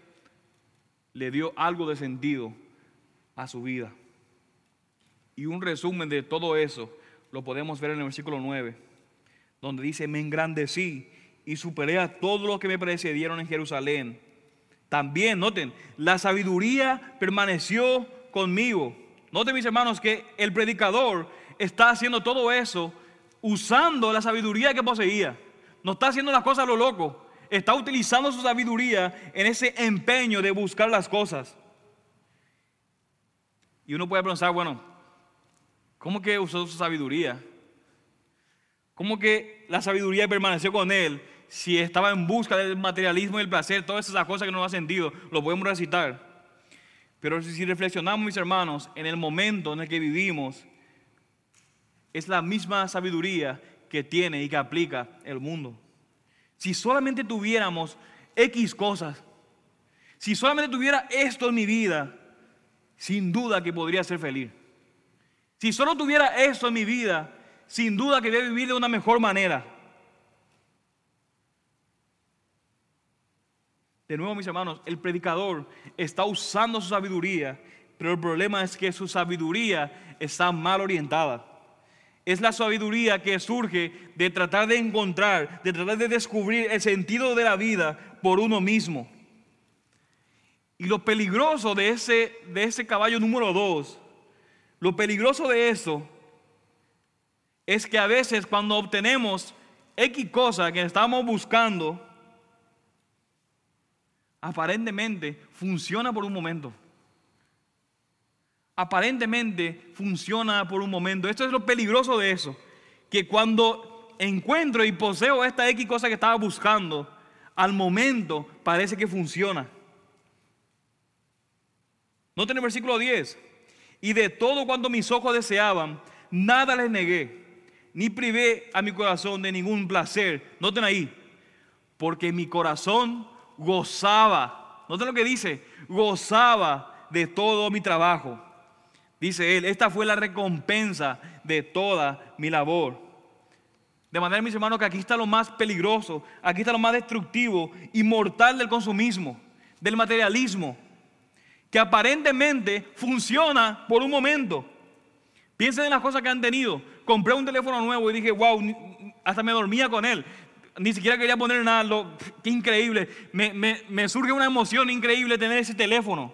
le dio algo de sentido a su vida. Y un resumen de todo eso lo podemos ver en el versículo 9, donde dice, me engrandecí y superé a todos los que me precedieron en Jerusalén. También, noten, la sabiduría permaneció conmigo Noten mis hermanos que el predicador está haciendo todo eso usando la sabiduría que poseía. No está haciendo las cosas a lo loco. Está utilizando su sabiduría en ese empeño de buscar las cosas. Y uno puede pensar, bueno, ¿cómo que usó su sabiduría? ¿Cómo que la sabiduría permaneció con él si estaba en busca del materialismo y el placer, todas esas cosas que no ha sentido? Lo podemos recitar. Pero si reflexionamos, mis hermanos, en el momento en el que vivimos, es la misma sabiduría que tiene y que aplica el mundo. Si solamente tuviéramos X cosas, si solamente tuviera esto en mi vida, sin duda que podría ser feliz. Si solo tuviera esto en mi vida, sin duda que voy a vivir de una mejor manera. De nuevo, mis hermanos, el predicador está usando su sabiduría, pero el problema es que su sabiduría está mal orientada. Es la sabiduría que surge de tratar de encontrar, de tratar de descubrir el sentido de la vida por uno mismo. Y lo peligroso de ese, de ese caballo número dos Lo peligroso de eso es que a veces cuando obtenemos X cosa que estamos buscando, aparentemente funciona por un momento. Aparentemente funciona por un momento. Esto es lo peligroso de eso. Que cuando encuentro y poseo esta X cosa que estaba buscando, al momento parece que funciona. Noten el versículo 10. Y de todo cuanto mis ojos deseaban, nada les negué, ni privé a mi corazón de ningún placer. Noten ahí, porque mi corazón gozaba. Noten lo que dice, gozaba de todo mi trabajo. Dice él, esta fue la recompensa de toda mi labor. De manera, mis hermanos, que aquí está lo más peligroso, aquí está lo más destructivo y mortal del consumismo, del materialismo que aparentemente funciona por un momento. Piensen en las cosas que han tenido. Compré un teléfono nuevo y dije, wow, hasta me dormía con él. Ni siquiera quería poner nada. qué increíble. Me, me surge una emoción increíble tener ese teléfono.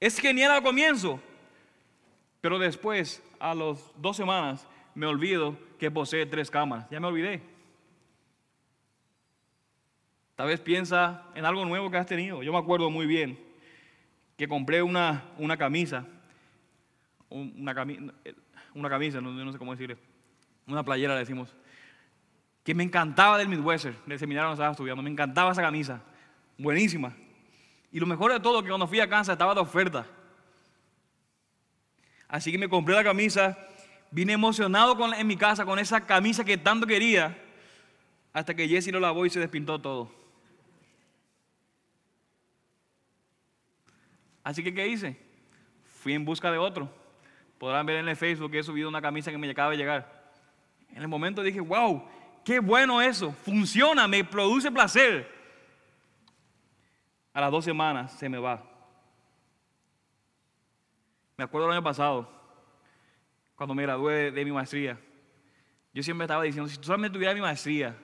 Es genial al comienzo. Pero después, a las dos semanas, me olvido que posee tres cámaras. Ya me olvidé. Tal vez piensa en algo nuevo que has tenido. Yo me acuerdo muy bien que compré una, una camisa, una, una camisa, no, sé cómo decirle, una playera le decimos, que me encantaba del Midwestern, del seminario donde estaba estudiando, me encantaba esa camisa, buenísima. Y lo mejor de todo, que cuando fui a Kansas estaba de oferta. Así que me compré la camisa, vine emocionado con, en mi casa con esa camisa que tanto quería, hasta que Jesse lo lavó y se despintó todo. Así que, ¿qué hice? Fui en busca de otro. Podrán ver en el Facebook que he subido una camisa que me acaba de llegar. En el momento dije, wow, qué bueno eso, funciona, me produce placer. A las dos semanas se me va. Me acuerdo el año pasado, cuando me gradué de, mi maestría. Yo siempre estaba diciendo, si solamente tuviera mi maestría,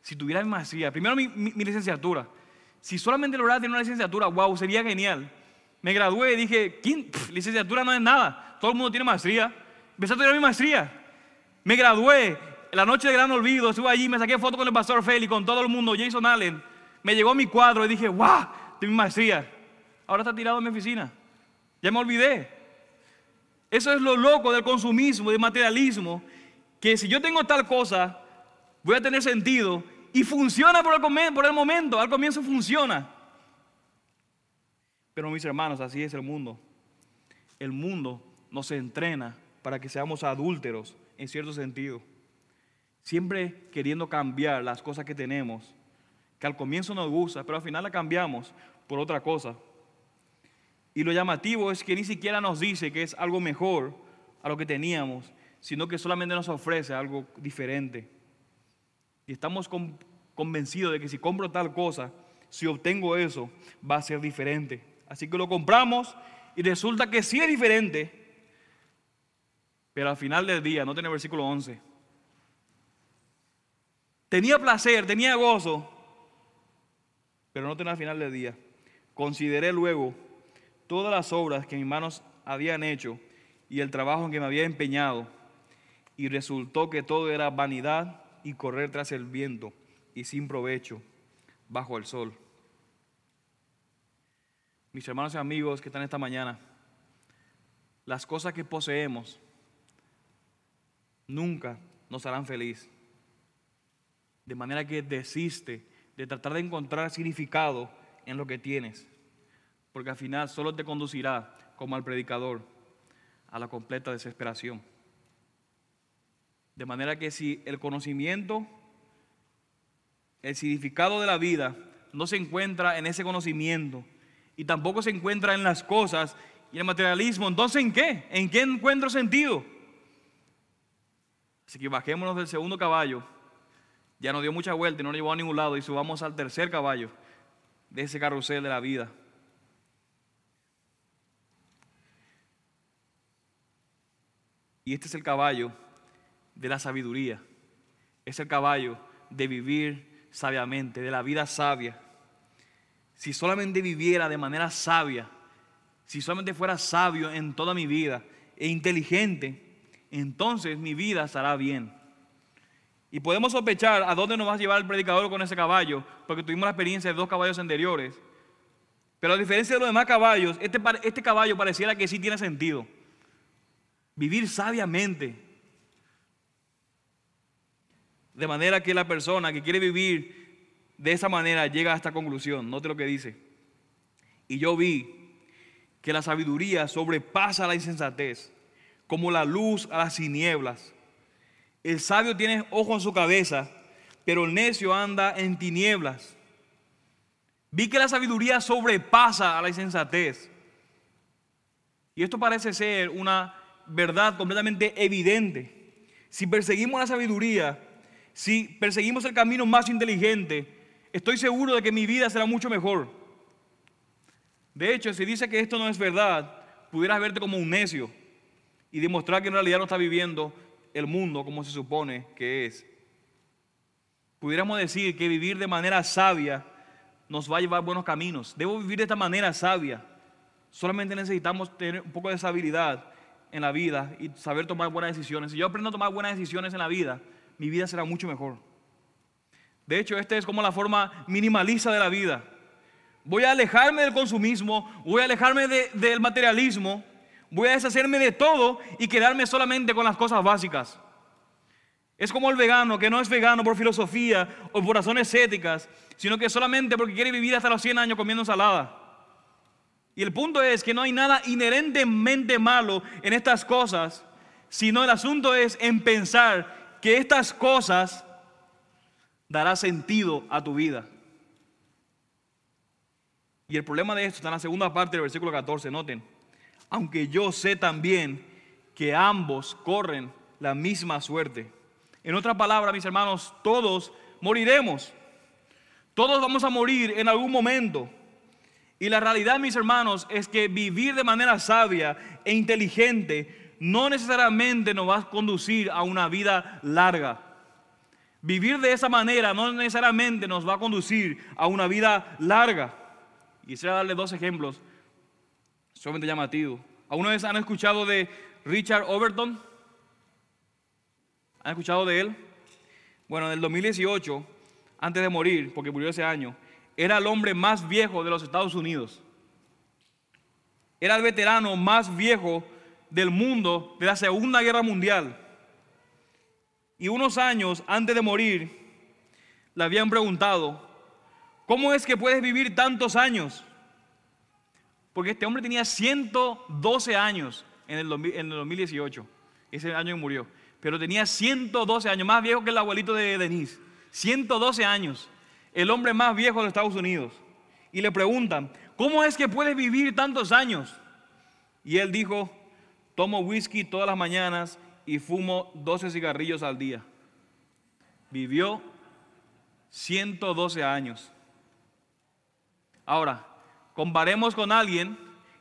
si tuviera mi maestría, primero mi, licenciatura, si solamente lograra tener una licenciatura, wow, sería genial me gradué y dije, licenciatura no es nada, todo el mundo tiene maestría. Empecé a tener mi maestría. Me gradué, la noche de gran olvido, estuve allí, me saqué foto con el pastor Félix, con todo el mundo, Jason Allen. Me llegó mi cuadro y dije, wow, tengo mi maestría. Ahora está tirado en mi oficina. Ya me olvidé. Eso es lo loco del consumismo, del materialismo, que si yo tengo tal cosa, voy a tener sentido y funciona por el momento, al comienzo funciona. Pero mis hermanos, así es el mundo. El mundo nos entrena para que seamos adúlteros en cierto sentido. Siempre queriendo cambiar las cosas que tenemos, que al comienzo nos gusta, pero al final la cambiamos por otra cosa. Y lo llamativo es que ni siquiera nos dice que es algo mejor a lo que teníamos, sino que solamente nos ofrece algo diferente. Y estamos convencidos de que si compro tal cosa, si obtengo eso, va a ser diferente. Así que lo compramos y resulta que sí es diferente. Pero al final del día, no tiene versículo 11. Tenía placer, tenía gozo, pero no tenía al final del día. Consideré luego todas las obras que mis manos habían hecho y el trabajo en que me había empeñado, y resultó que todo era vanidad y correr tras el viento y sin provecho bajo el sol mis hermanos y amigos que están esta mañana, las cosas que poseemos nunca nos harán feliz. De manera que desiste de tratar de encontrar significado en lo que tienes, porque al final solo te conducirá, como al predicador, a la completa desesperación. De manera que si el conocimiento, el significado de la vida no se encuentra en ese conocimiento, y tampoco se encuentra en las cosas y el materialismo. Entonces, ¿en qué? ¿En qué encuentro sentido? Así que bajémonos del segundo caballo. Ya nos dio mucha vuelta y no nos llevó a ningún lado y subamos al tercer caballo de ese carrusel de la vida. Y este es el caballo de la sabiduría. Es el caballo de vivir sabiamente, de la vida sabia si solamente viviera de manera sabia, si solamente fuera sabio en toda mi vida e inteligente, entonces mi vida estará bien. Y podemos sospechar a dónde nos va a llevar el predicador con ese caballo, porque tuvimos la experiencia de dos caballos anteriores. Pero a diferencia de los demás caballos, este, este caballo pareciera que sí tiene sentido. Vivir sabiamente. De manera que la persona que quiere vivir de esa manera llega a esta conclusión. Note lo que dice. Y yo vi que la sabiduría sobrepasa la insensatez, como la luz a las tinieblas. El sabio tiene ojo en su cabeza, pero el necio anda en tinieblas. Vi que la sabiduría sobrepasa a la insensatez. Y esto parece ser una verdad completamente evidente. Si perseguimos la sabiduría, si perseguimos el camino más inteligente, estoy seguro de que mi vida será mucho mejor. De hecho, si dice que esto no es verdad, pudieras verte como un necio y demostrar que en realidad no está viviendo el mundo como se supone que es. Pudiéramos decir que vivir de manera sabia nos va a llevar buenos caminos. Debo vivir de esta manera sabia. Solamente necesitamos tener un poco de estabilidad en la vida y saber tomar buenas decisiones. Si yo aprendo a tomar buenas decisiones en la vida, mi vida será mucho mejor. De hecho, esta es como la forma minimalista de la vida. Voy a alejarme del consumismo, voy a alejarme del materialismo, voy a deshacerme de todo y quedarme solamente con las cosas básicas. Es como el vegano, que no es vegano por filosofía o por razones éticas, sino que solamente porque quiere vivir hasta los 100 años comiendo ensalada. Y el punto es que no hay nada inherentemente malo en estas cosas, sino el asunto es en pensar que estas cosas dará sentido a tu vida. Y el problema de esto está en la segunda parte del versículo 14, noten. Aunque yo sé también que ambos corren la misma suerte. En otra palabra, mis hermanos, todos moriremos. Todos vamos a morir en algún momento. Y la realidad, mis hermanos, es que vivir de manera sabia e inteligente no necesariamente nos va a conducir a una vida larga. Vivir de esa manera no necesariamente nos va a conducir a una vida larga. Quisiera darle dos ejemplos, solamente llamativos. ¿Alguna vez han escuchado de Richard Overton? ¿Han escuchado de él? Bueno, en el 2018, antes de morir, porque murió ese año, era el hombre más viejo de los Estados Unidos. Era el veterano más viejo del mundo de la Segunda Guerra Mundial. Y unos años antes de morir, le habían preguntado, ¿cómo es que puedes vivir tantos años? Porque este hombre tenía 112 años en el, 2018, ese año que murió. Pero tenía 112 años, más viejo que el abuelito de Denise. 112 años el hombre más viejo de Estados Unidos, y le preguntan, ¿cómo es que puedes vivir tantos años? Y él dijo, tomo whisky todas las mañanas y fumo 12 cigarrillos al día. Vivió 112 años. Ahora, comparemos con alguien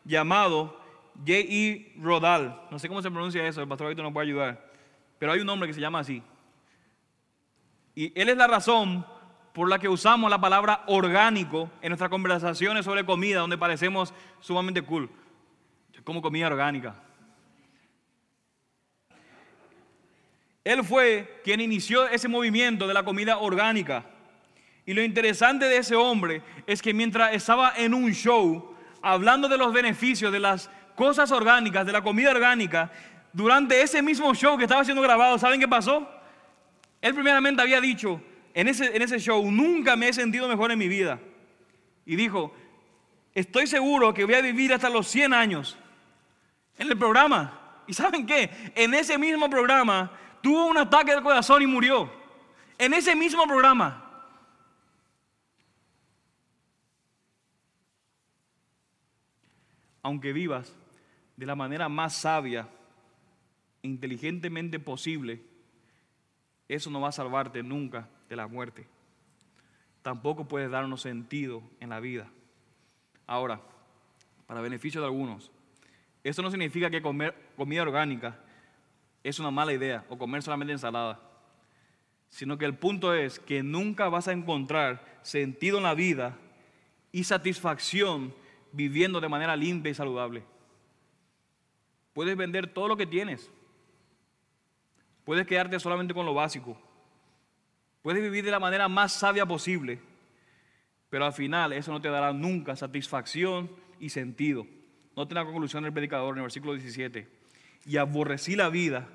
llamado J.E. Rodal. No sé cómo se pronuncia eso, el pastor ahorita nos puede ayudar. Pero hay un hombre que se llama así. Y él es la razón por la que usamos la palabra orgánico en nuestras conversaciones sobre comida, donde parecemos sumamente cool. como comida orgánica. Él fue quien inició ese movimiento de la comida orgánica. Y lo interesante de ese hombre es que mientras estaba en un show hablando de los beneficios de las cosas orgánicas, de la comida orgánica, durante ese mismo show que estaba siendo grabado, ¿saben qué pasó? Él primeramente había dicho, en ese, en ese show, nunca me he sentido mejor en mi vida. Y dijo, estoy seguro que voy a vivir hasta los 100 años en el programa. ¿Y saben qué? En ese mismo programa tuvo un ataque del corazón y murió. En ese mismo programa. Aunque vivas de la manera más sabia, inteligentemente posible, eso no va a salvarte nunca de la muerte. Tampoco puede darnos sentido en la vida. Ahora, para beneficio de algunos, eso no significa que comer comida orgánica es una mala idea o comer solamente ensalada, sino que el punto es que nunca vas a encontrar sentido en la vida y satisfacción viviendo de manera limpia y saludable. Puedes vender todo lo que tienes. Puedes quedarte solamente con lo básico. Puedes vivir de la manera más sabia posible. Pero al final eso no te dará nunca satisfacción y sentido. Noten la conclusión del predicador en el versículo 17. Y aborrecí la vida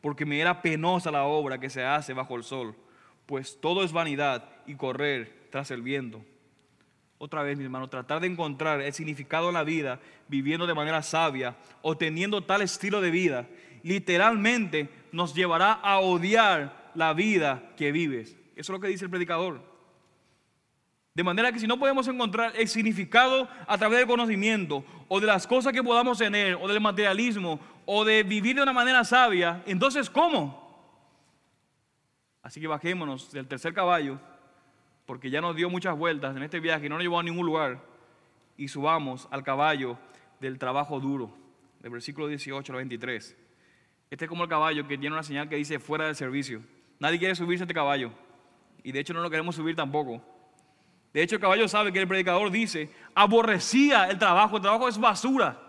porque me era penosa la obra que se hace bajo el sol, pues todo es vanidad y correr tras el viento. Otra vez, mi hermano, tratar de encontrar el significado de la vida viviendo de manera sabia o teniendo tal estilo de vida, literalmente nos llevará a odiar la vida que vives. Eso es lo que dice el predicador. De manera que si no podemos encontrar el significado a través del conocimiento o de las cosas que podamos tener o del materialismo o de vivir de una manera sabia, entonces ¿cómo? Así que bajémonos del tercer caballo porque ya nos dio muchas vueltas en este viaje y no nos llevó a ningún lugar, y subamos al caballo del trabajo duro, del versículo 18 al 23. Este es como el caballo que tiene una señal que dice fuera del servicio. Nadie quiere subirse a este caballo, y de hecho no lo queremos subir tampoco. De hecho, caballo sabe que el predicador dice, aborrecía el trabajo, el trabajo es basura.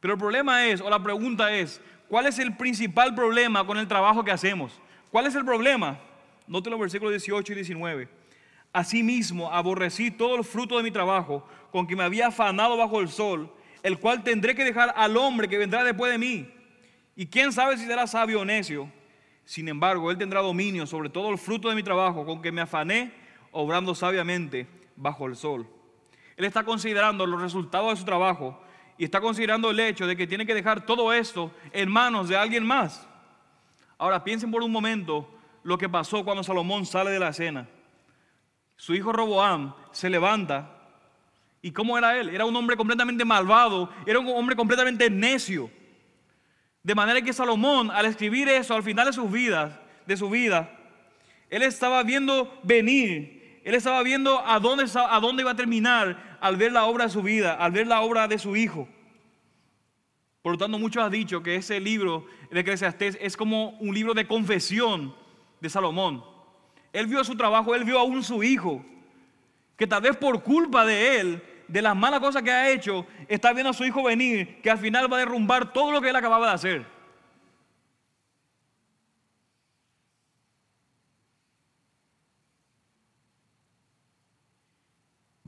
Pero el problema es, o la pregunta es, ¿cuál es el principal problema con el trabajo que hacemos? ¿Cuál es el problema? Note los versículos 18 y 19. Asimismo, aborrecí todo el fruto de mi trabajo, con que me había afanado bajo el sol, el cual tendré que dejar al hombre que vendrá después de mí. Y quién sabe si será sabio o necio. Sin embargo, él tendrá dominio sobre todo el fruto de mi trabajo, con que me afané, obrando sabiamente bajo el sol. Él está considerando los resultados de su trabajo y está considerando el hecho de que tiene que dejar todo esto en manos de alguien más. Ahora piensen por un momento lo que pasó cuando Salomón sale de la escena. Su hijo Roboam se levanta. ¿Y cómo era él? Era un hombre completamente malvado, era un hombre completamente necio. De manera que Salomón, al escribir eso al final de sus vidas, de su vida, él estaba viendo venir, él estaba viendo a dónde, a dónde iba a terminar al ver la obra de su vida, al ver la obra de su hijo. Por lo tanto, muchos han dicho que ese libro de Eclesiastés es como un libro de confesión de Salomón. Él vio su trabajo, él vio aún su hijo, que tal vez por culpa de él, de las malas cosas que ha hecho, está viendo a su hijo venir, que al final va a derrumbar todo lo que él acababa de hacer.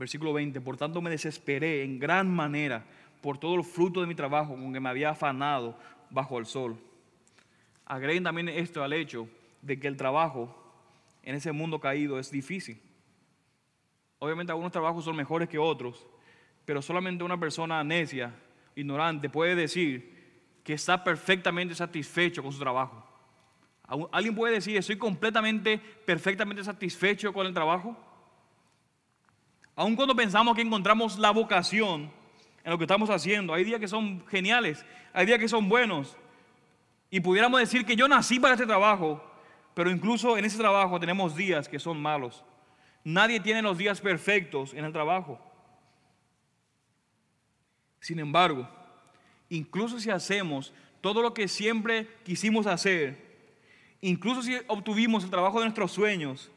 Versículo 20, por tanto me desesperé en gran manera por todo el fruto de mi trabajo con que me había afanado bajo el sol. Agreguen también esto al hecho de que el trabajo en ese mundo caído es difícil. Obviamente algunos trabajos son mejores que otros, pero solamente una persona necia, ignorante, puede decir que está perfectamente satisfecho con su trabajo. ¿Alguien puede decir, estoy completamente, perfectamente satisfecho con el trabajo? Aun cuando pensamos que encontramos la vocación en lo que estamos haciendo, hay días que son geniales, hay días que son buenos, y pudiéramos decir que yo nací para este trabajo, pero incluso en ese trabajo tenemos días que son malos. Nadie tiene los días perfectos en el trabajo. Sin embargo, incluso si hacemos todo lo que siempre quisimos hacer, incluso si obtuvimos el trabajo de nuestros sueños,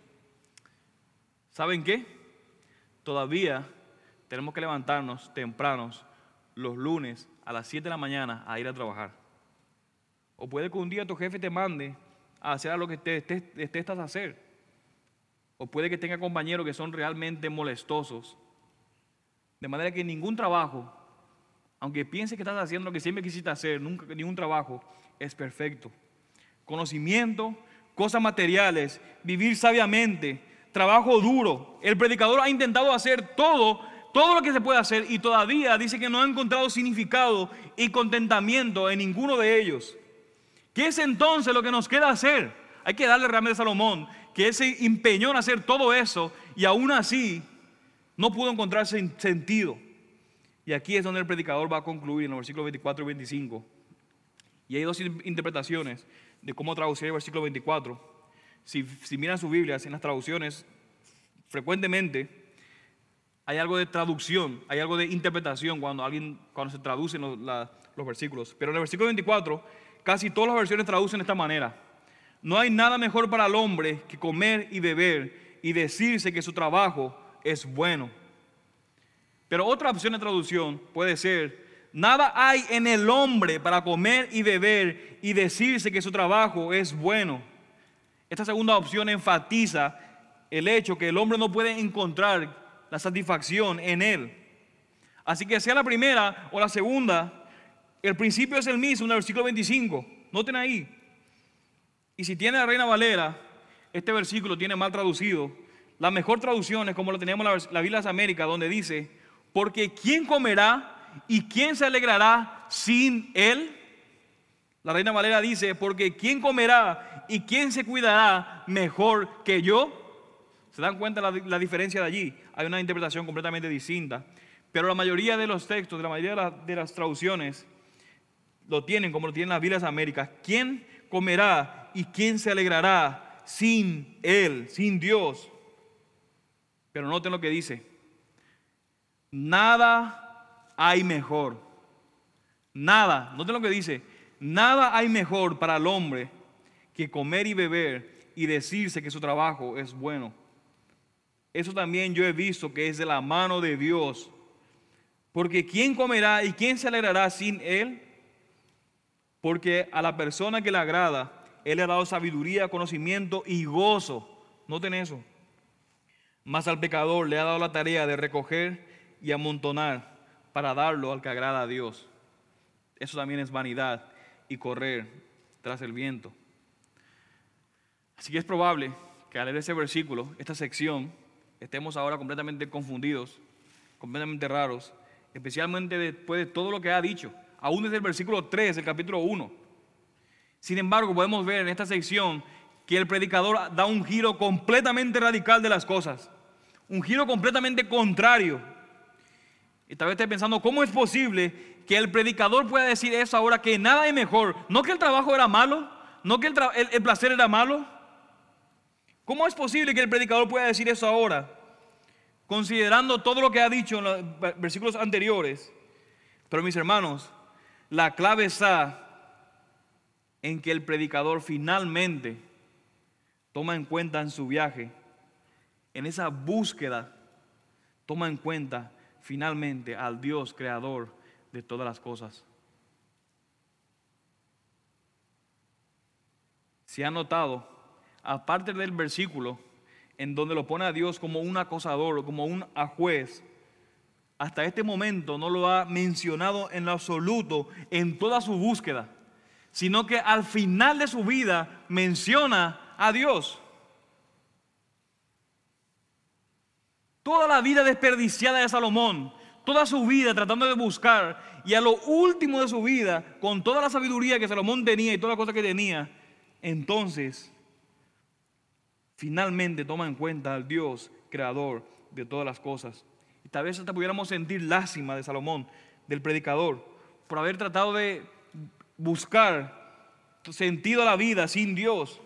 ¿saben qué? Todavía tenemos que levantarnos tempranos los lunes a las 7 de la mañana a ir a trabajar. O puede que un día tu jefe te mande a hacer lo que te, te, a hacer. O puede que tenga compañeros que son realmente molestosos. De manera que ningún trabajo, aunque pienses que estás haciendo lo que siempre quisiste hacer, nunca, ningún trabajo es perfecto. Conocimiento, cosas materiales, vivir sabiamente, trabajo duro. El predicador ha intentado hacer todo, todo lo que se puede hacer y todavía dice que no ha encontrado significado y contentamiento en ninguno de ellos. ¿Qué es entonces lo que nos queda hacer? Hay que darle realmente a Salomón, que él se empeñó en hacer todo eso y aún así no pudo encontrarse sentido. Y aquí es donde el predicador va a concluir en los versículos 24 y 25. Y hay dos interpretaciones de cómo traducir el versículo 24. Si, miran sus Biblias, en las traducciones, frecuentemente hay algo de traducción, hay algo de interpretación cuando, alguien, cuando se traducen los, los versículos. Pero en el versículo 24 Casi todas las versiones traducen de esta manera. No hay nada mejor para el hombre que comer y beber y decirse que su trabajo es bueno. Pero otra opción de traducción puede ser, nada hay en el hombre para comer y beber y decirse que su trabajo es bueno. Esta segunda opción enfatiza el hecho que el hombre no puede encontrar la satisfacción en él. Así que sea la primera o la segunda, el principio es el mismo en el versículo 25. Noten ahí. Y si tiene la Reina Valera, este versículo tiene mal traducido. La mejor traducción es como lo tenemos la, la Biblia de América, donde dice, porque ¿quién comerá y quién se alegrará sin él? La Reina Valera dice, porque ¿quién comerá y quién se cuidará mejor que yo? ¿Se dan cuenta la, la diferencia de allí? Hay una interpretación completamente distinta. Pero la mayoría de los textos, la mayoría de, las traducciones, lo tienen como lo tienen las Biblias Américas. ¿Quién comerá y quién se alegrará sin Él, sin Dios? Pero noten lo que dice. Nada hay mejor. Nada, noten lo que dice. Nada hay mejor para el hombre que comer y beber y decirse que su trabajo es bueno. Eso también yo he visto que es de la mano de Dios porque ¿quién comerá y quién se alegrará sin Él? Porque a la persona que le agrada, Él le ha dado sabiduría, conocimiento y gozo. Noten eso. Mas al pecador le ha dado la tarea de recoger y amontonar para darlo al que agrada a Dios. Eso también es vanidad y correr tras el viento. Así que es probable que al leer ese versículo, esta sección, estemos ahora completamente confundidos, completamente raros especialmente después de todo lo que ha dicho, aún desde el versículo 3 del capítulo 1. Sin embargo, podemos ver en esta sección que el predicador da un giro completamente radical de las cosas, un giro completamente contrario. Y tal vez esté pensando, ¿cómo es posible que el predicador pueda decir eso ahora que nada es mejor? No que el trabajo era malo, no que el, el placer era malo. ¿Cómo es posible que el predicador pueda decir eso ahora? considerando todo lo que ha dicho en los versículos anteriores. Pero mis hermanos, la clave está en que el predicador finalmente toma en cuenta en su viaje, en esa búsqueda, toma en cuenta finalmente al Dios creador de todas las cosas. Se ha notado, aparte del versículo, en donde lo pone a Dios como un acosador, como un juez, hasta este momento no lo ha mencionado en lo absoluto en toda su búsqueda, sino que al final de su vida menciona a Dios. Toda la vida desperdiciada de Salomón, toda su vida tratando de buscar, y a lo último de su vida, con toda la sabiduría que Salomón tenía y todas las cosas que tenía, entonces finalmente toma en cuenta al Dios creador de todas las cosas. Y tal vez hasta pudiéramos sentir lástima de Salomón, del predicador, por haber tratado de buscar sentido a la vida sin Dios.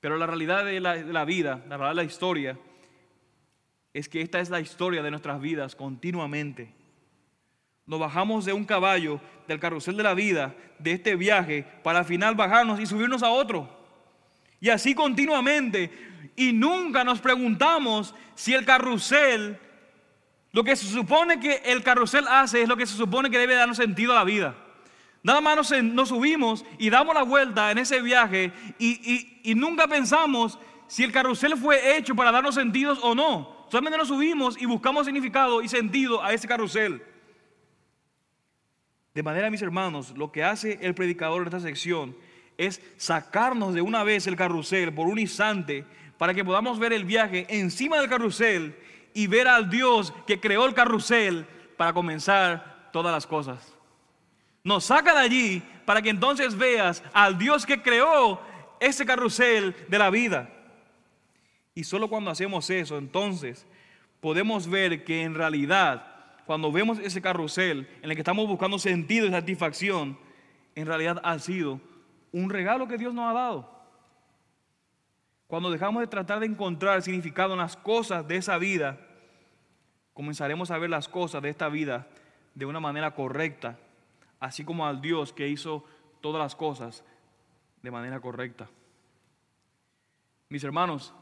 Pero la realidad de la, de la vida, la realidad de la historia, es que esta es la historia de nuestras vidas continuamente. Nos bajamos de un caballo, del carrusel de la vida, de este viaje, para al final bajarnos y subirnos a otro. Y así continuamente. Y nunca nos preguntamos si el carrusel, lo que se supone que el carrusel hace es lo que se supone que debe darnos sentido a la vida. Nada más nos, subimos y damos la vuelta en ese viaje y, y nunca pensamos si el carrusel fue hecho para darnos sentidos o no. Solamente nos subimos y buscamos significado y sentido a ese carrusel. De manera, mis hermanos, lo que hace el predicador en esta sección es sacarnos de una vez el carrusel por un instante para que podamos ver el viaje encima del carrusel y ver al Dios que creó el carrusel para comenzar todas las cosas. Nos saca de allí para que entonces veas al Dios que creó ese carrusel de la vida. Y solo cuando hacemos eso, entonces podemos ver que en realidad, cuando vemos ese carrusel en el que estamos buscando sentido y satisfacción, en realidad ha sido un regalo que Dios nos ha dado. Cuando dejamos de tratar de encontrar significado en las cosas de esa vida, comenzaremos a ver las cosas de esta vida de una manera correcta, así como al Dios que hizo todas las cosas de manera correcta. Mis hermanos,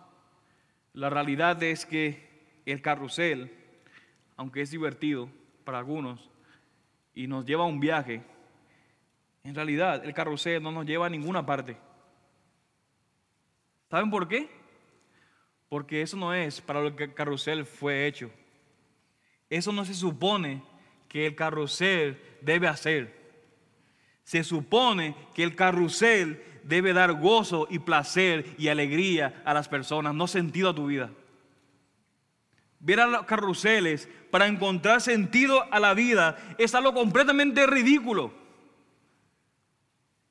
la realidad es que el carrusel aunque es divertido para algunos y nos lleva a un viaje, en realidad el carrusel no nos lleva a ninguna parte. ¿Saben por qué? Porque eso no es para lo que el carrusel fue hecho. Eso no se supone que el carrusel debe hacer. Se supone que el carrusel debe dar gozo y placer y alegría a las personas, no sentido a tu vida. Ver a los carruseles para encontrar sentido a la vida es algo completamente ridículo.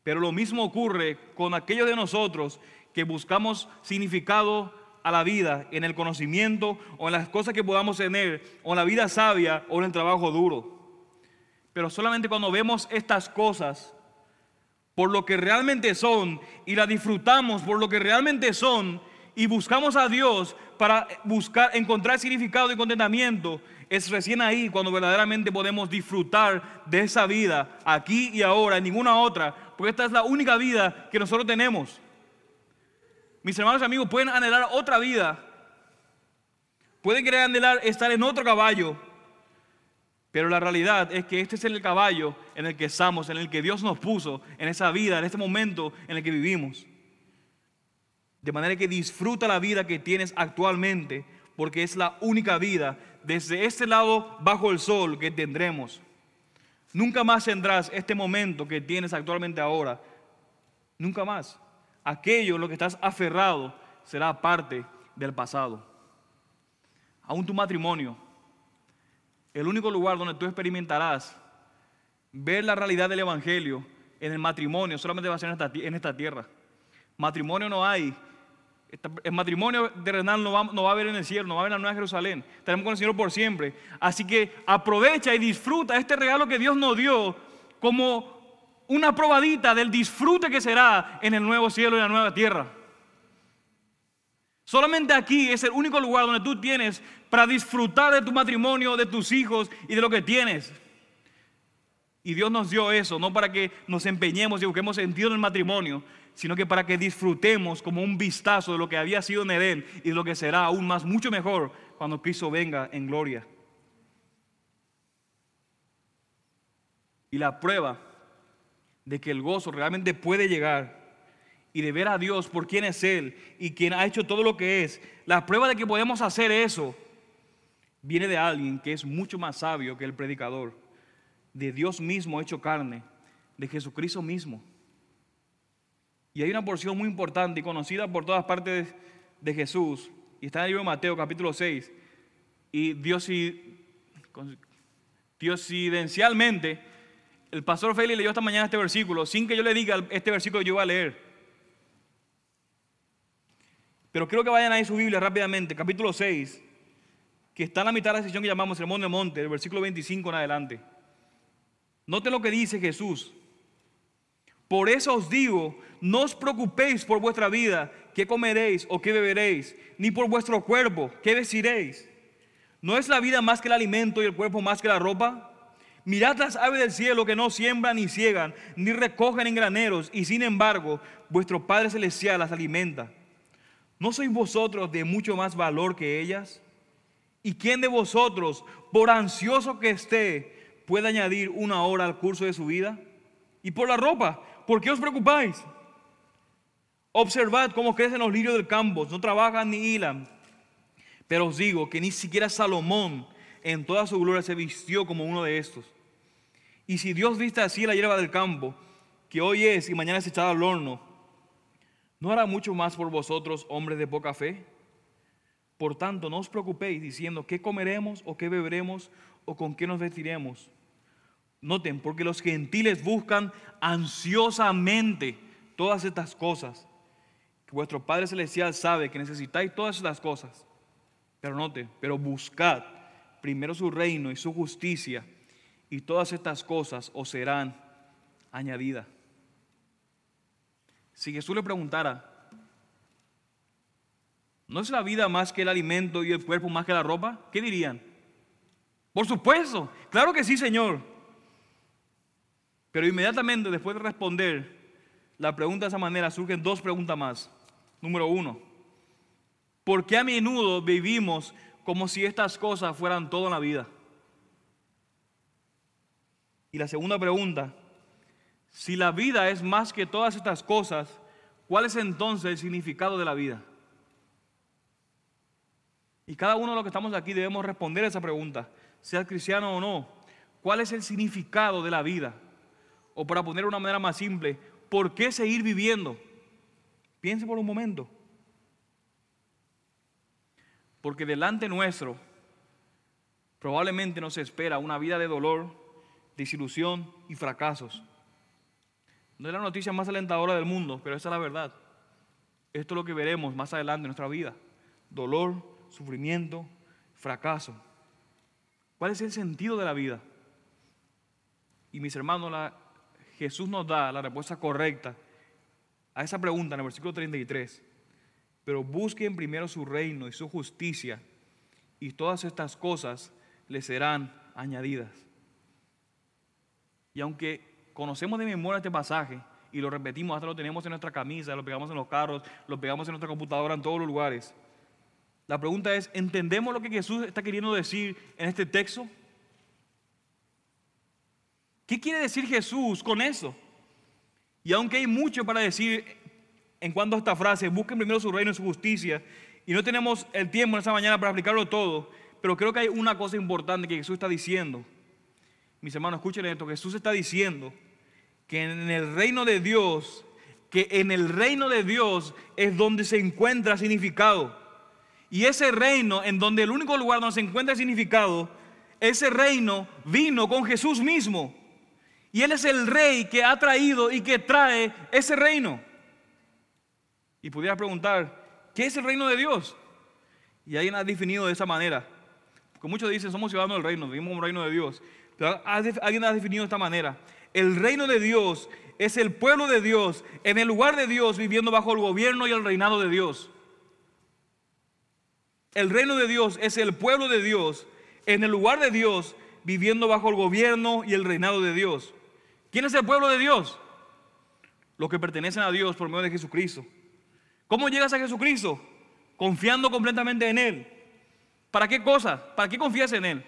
Pero lo mismo ocurre con aquellos de nosotros que buscamos significado a la vida en el conocimiento o en las cosas que podamos tener, o en la vida sabia o en el trabajo duro. Pero solamente cuando vemos estas cosas por lo que realmente son y las disfrutamos por lo que realmente son y buscamos a Dios para buscar encontrar significado y contentamiento, es recién ahí cuando verdaderamente podemos disfrutar de esa vida aquí y ahora, en ninguna otra, porque esta es la única vida que nosotros tenemos. Mis hermanos y amigos pueden anhelar otra vida, pueden querer anhelar estar en otro caballo, pero la realidad es que este es el caballo en el que estamos, en el que Dios nos puso, en esa vida, en este momento en el que vivimos. De manera que disfruta la vida que tienes actualmente, porque es la única vida desde este lado bajo el sol que tendremos. Nunca más tendrás este momento que tienes actualmente ahora. Nunca más. Aquello en lo que estás aferrado será parte del pasado. Aún tu matrimonio el único lugar donde tú experimentarás ver la realidad del Evangelio en el matrimonio solamente va a ser en esta, tierra. Matrimonio no hay. El matrimonio terrenal no va, no va a haber en el cielo, no va a haber en la Nueva Jerusalén. Estaremos con el Señor por siempre. Así que aprovecha y disfruta este regalo que Dios nos dio como una probadita del disfrute que será en el nuevo cielo y la nueva tierra. Solamente aquí es el único lugar donde tú tienes para disfrutar de tu matrimonio, de tus hijos y de lo que tienes. Y Dios nos dio eso, no para que nos empeñemos y busquemos sentido en el matrimonio, sino que para que disfrutemos como un vistazo de lo que había sido en Edén y de lo que será aún más, mucho mejor cuando Cristo venga en gloria. Y la prueba de que el gozo realmente puede llegar y de ver a Dios por quién es Él y quien ha hecho todo lo que es, la prueba de que podemos hacer eso viene de alguien que es mucho más sabio que el predicador, de Dios mismo hecho carne, de Jesucristo mismo. Y hay una porción muy importante y conocida por todas partes de Jesús, y está en el libro de Mateo capítulo 6, y Dios, diosidencialmente, el pastor Félix leyó esta mañana este versículo, sin que yo le diga este versículo yo voy a leer. Pero quiero que vayan ahí su Biblia rápidamente, capítulo 6, que está en la mitad de la sección que llamamos Sermón de Monte, el versículo 25 en adelante. Noten lo que dice Jesús. Por eso os digo, no os preocupéis por vuestra vida, qué comeréis o qué beberéis, ni por vuestro cuerpo, qué vestiréis. ¿No es la vida más que el alimento y el cuerpo más que la ropa? Mirad las aves del cielo que no siembran ni ciegan, ni recogen en graneros, y sin embargo vuestro Padre Celestial las alimenta. ¿No sois vosotros de mucho más valor que ellas? ¿Y quién de vosotros, por ansioso que esté, puede añadir una hora al curso de su vida? Y por la ropa, ¿por qué os preocupáis? Observad cómo crecen los lirios del campo, no trabajan ni hilan. Pero os digo que ni siquiera Salomón en toda su gloria se vistió como uno de estos. Y si Dios viste así la hierba del campo, que hoy es y mañana es echada al horno, ¿No hará mucho más por vosotros, hombres de poca fe? Por tanto, no os preocupéis diciendo qué comeremos o qué beberemos o con qué nos vestiremos. Noten, porque los gentiles buscan ansiosamente todas estas cosas. Vuestro Padre Celestial sabe que necesitáis todas estas cosas. Pero noten, pero buscad primero su reino y su justicia, y todas estas cosas os serán añadidas. Si Jesús le preguntara, ¿no es la vida más que el alimento y el cuerpo más que la ropa? ¿Qué dirían? Por supuesto, claro que sí, Señor. Pero inmediatamente después de responder la pregunta de esa manera, surgen dos preguntas más. Número uno, ¿por qué a menudo vivimos como si estas cosas fueran todo en la vida? Y la segunda pregunta, si la vida es más que todas estas cosas, ¿cuál es entonces el significado de la vida? Y cada uno de los que estamos aquí debemos responder a esa pregunta, sea cristiano o no. ¿Cuál es el significado de la vida? O para poner de una manera más simple, ¿por qué seguir viviendo? Piense por un momento. Porque delante nuestro probablemente nos espera una vida de dolor, desilusión y fracasos. No es la noticia más alentadora del mundo, pero esa es la verdad. Esto es lo que veremos más adelante en nuestra vida. Dolor, sufrimiento, fracaso. ¿Cuál es el sentido de la vida? Y mis hermanos, la, Jesús nos da la respuesta correcta a esa pregunta en el versículo 33. Pero busquen primero su reino y su justicia, y todas estas cosas les serán añadidas. Y aunque conocemos de memoria este pasaje y lo repetimos, hasta lo tenemos en nuestra camisa, lo pegamos en los carros, lo pegamos en nuestra computadora, en todos los lugares. La pregunta es, ¿entendemos lo que Jesús está queriendo decir en este texto? ¿Qué quiere decir Jesús con eso? Y aunque hay mucho para decir en cuanto a esta frase, busquen primero su reino y su justicia, y no tenemos el tiempo en esta mañana para explicarlo todo, pero creo que hay una cosa importante que Jesús está diciendo. Mis hermanos, escuchen esto, Jesús está diciendo que en el reino de Dios, que en el reino de Dios es donde se encuentra significado. Y ese reino, en donde el único lugar donde se encuentra significado, ese reino vino con Jesús mismo. Y Él es el rey que ha traído y que trae ese reino. Y pudiera preguntar, ¿qué es el reino de Dios? Y alguien ha definido de esa manera. Porque muchos dicen, somos ciudadanos del reino, vivimos un reino de Dios. Pero alguien ha definido de esta manera. El reino de Dios es el pueblo de Dios en el lugar de Dios viviendo bajo el gobierno y el reinado de Dios. El reino de Dios es el pueblo de Dios en el lugar de Dios viviendo bajo el gobierno y el reinado de Dios. ¿Quién es el pueblo de Dios? Los que pertenecen a Dios por medio de Jesucristo. ¿Cómo llegas a Jesucristo? Confiando completamente en Él. ¿Para qué cosa? ¿Para qué confías en Él?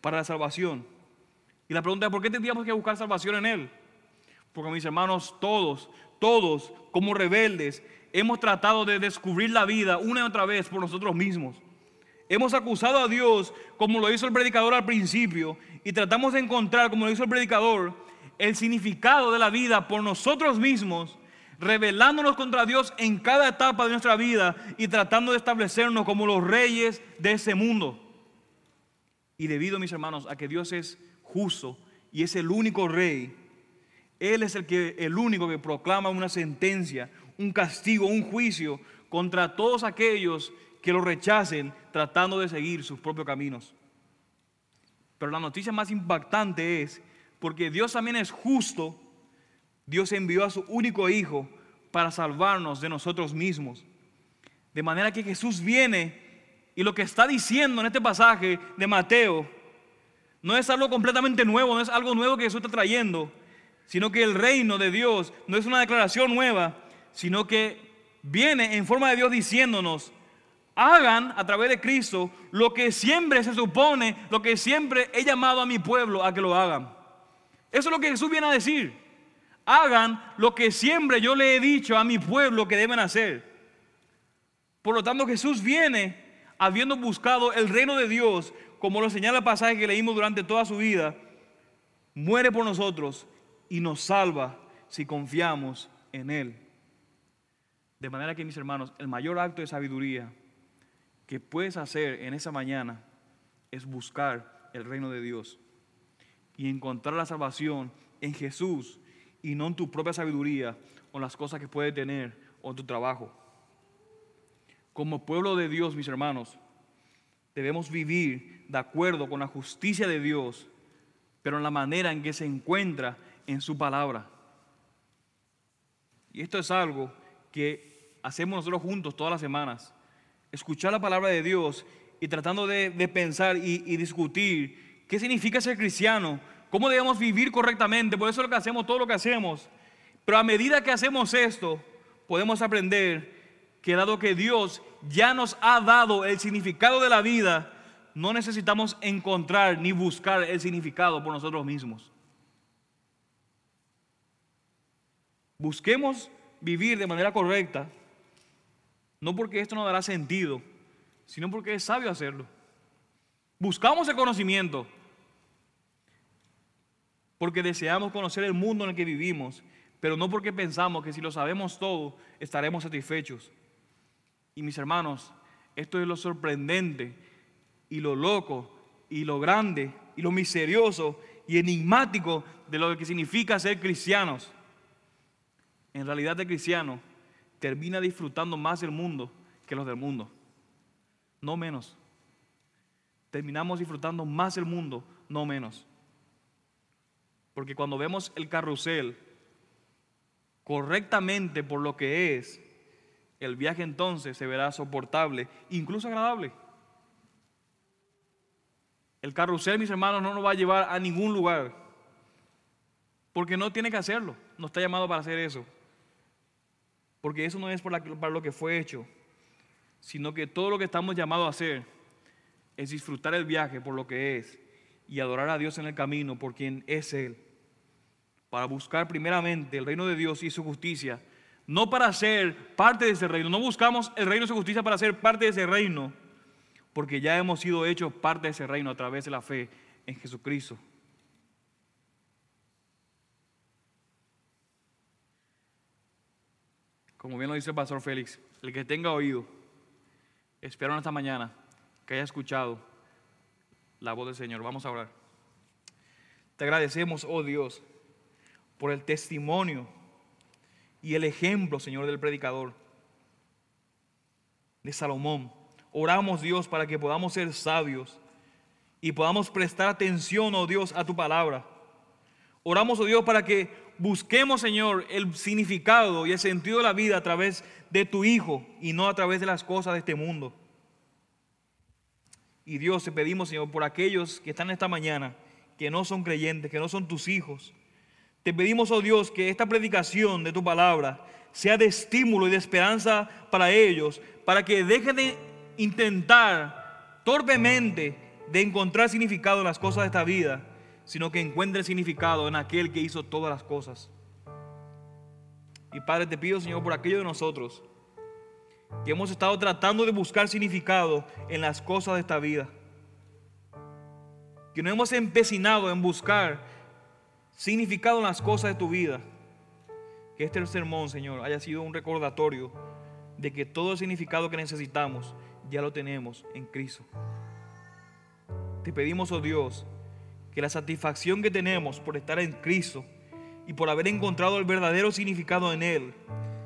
Para la salvación. Y la pregunta es, ¿por qué tendríamos que buscar salvación en Él? Porque mis hermanos, todos, todos, como rebeldes, hemos tratado de descubrir la vida una y otra vez por nosotros mismos. Hemos acusado a Dios como lo hizo el predicador al principio y tratamos de encontrar, como lo hizo el predicador, el significado de la vida por nosotros mismos, revelándonos contra Dios en cada etapa de nuestra vida y tratando de establecernos como los reyes de ese mundo. Y debido, mis hermanos, a que Dios es justo y es el único rey, Él es el, que, el único que proclama una sentencia, un castigo, un juicio contra todos aquellos que lo rechacen tratando de seguir sus propios caminos. Pero la noticia más impactante es, porque Dios también es justo, Dios envió a su único Hijo para salvarnos de nosotros mismos. De manera que Jesús viene y lo que está diciendo en este pasaje de Mateo no es algo completamente nuevo, no es algo nuevo que Jesús está trayendo, sino que el reino de Dios no es una declaración nueva, sino que viene en forma de Dios diciéndonos, hagan a través de Cristo lo que siempre se supone, lo que siempre he llamado a mi pueblo a que lo hagan. Eso es lo que Jesús viene a decir. Hagan lo que siempre yo le he dicho a mi pueblo que deben hacer. Por lo tanto, Jesús viene habiendo buscado el reino de Dios, como lo señala el pasaje que leímos durante toda su vida, muere por nosotros y nos salva si confiamos en Él. De manera que, mis hermanos, el mayor acto de sabiduría que puedes hacer en esa mañana es buscar el reino de Dios y encontrar la salvación en Jesús y no en tu propia sabiduría o en las cosas que puedes tener o en tu trabajo. Como pueblo de Dios, mis hermanos, debemos vivir de acuerdo con la justicia de Dios, pero en la manera en que se encuentra en su palabra. Y esto es algo que hacemos nosotros juntos todas las semanas. Escuchar la palabra de Dios y tratando de, pensar y, y, discutir ¿Qué significa ser cristiano? ¿Cómo debemos vivir correctamente? Por eso es lo que hacemos, todo lo que hacemos. Pero a medida que hacemos esto, podemos aprender que dado que Dios ya nos ha dado el significado de la vida, no necesitamos encontrar ni buscar el significado por nosotros mismos. Busquemos vivir de manera correcta, no porque esto nos dará sentido, sino porque es sabio hacerlo. Buscamos el conocimiento, porque deseamos conocer el mundo en el que vivimos, pero no porque pensamos que si lo sabemos todo estaremos satisfechos. Y mis hermanos, esto es lo sorprendente y lo loco y lo grande y lo misterioso y enigmático de lo que significa ser cristianos. En realidad el cristiano termina disfrutando más del mundo que los del mundo, no menos terminamos disfrutando más el mundo, no menos. Porque cuando vemos el carrusel correctamente por lo que es, el viaje entonces se verá soportable, incluso agradable. El carrusel, mis hermanos, no nos va a llevar a ningún lugar. Porque no tiene que hacerlo. No está llamado para hacer eso. Porque eso no es para lo que fue hecho. Sino que todo lo que estamos llamados a hacer es disfrutar el viaje por lo que es y adorar a Dios en el camino por quien es Él. Para buscar primeramente el reino de Dios y su justicia, no para ser parte de ese reino. No buscamos el reino y su justicia para ser parte de ese reino, porque ya hemos sido hechos parte de ese reino a través de la fe en Jesucristo. Como bien lo dice el pastor Félix, el que tenga oído, espero en esta mañana que haya escuchado la voz del Señor. Vamos a orar. Te agradecemos, oh Dios, por el testimonio y el ejemplo, Señor, del predicador de Salomón. Oramos, Dios, para que podamos ser sabios y podamos prestar atención, oh Dios, a tu palabra. Oramos, oh Dios, para que busquemos, Señor, el significado y el sentido de la vida a través de tu Hijo y no a través de las cosas de este mundo. Y Dios, te pedimos, Señor, por aquellos que están esta mañana, que no son creyentes, que no son tus hijos. Te pedimos, oh Dios, que esta predicación de tu palabra sea de estímulo y de esperanza para ellos, para que dejen de intentar torpemente de encontrar significado en las cosas de esta vida, sino que encuentren significado en aquel que hizo todas las cosas. Y Padre, te pido, Señor, por aquellos de nosotros que hemos estado tratando de buscar significado en las cosas de esta vida. Que no hemos empecinado en buscar significado en las cosas de tu vida. Que este sermón, Señor, haya sido un recordatorio de que todo el significado que necesitamos ya lo tenemos en Cristo. Te pedimos, oh Dios, que la satisfacción que tenemos por estar en Cristo y por haber encontrado el verdadero significado en Él,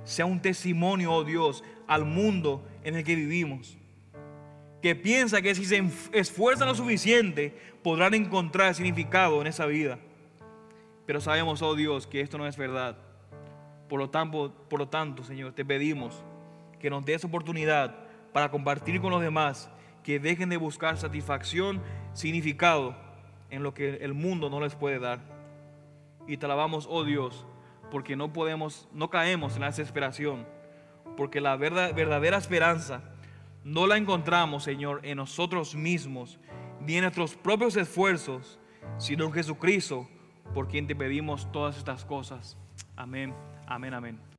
sea un testimonio, oh Dios, al mundo en el que vivimos. Que piensa que si se esfuerzan lo suficiente podrán encontrar significado en esa vida. Pero sabemos, oh Dios, que esto no es verdad. Por lo tanto, Señor, te pedimos que nos des oportunidad para compartir con los demás, que dejen de buscar satisfacción, significado en lo que el mundo no les puede dar. Y te alabamos, oh Dios, porque no podemos, no caemos en la desesperación, porque la verdadera esperanza no la encontramos, Señor, en nosotros mismos, ni en nuestros propios esfuerzos, sino en Jesucristo, por quien te pedimos todas estas cosas. Amén, amén, amén.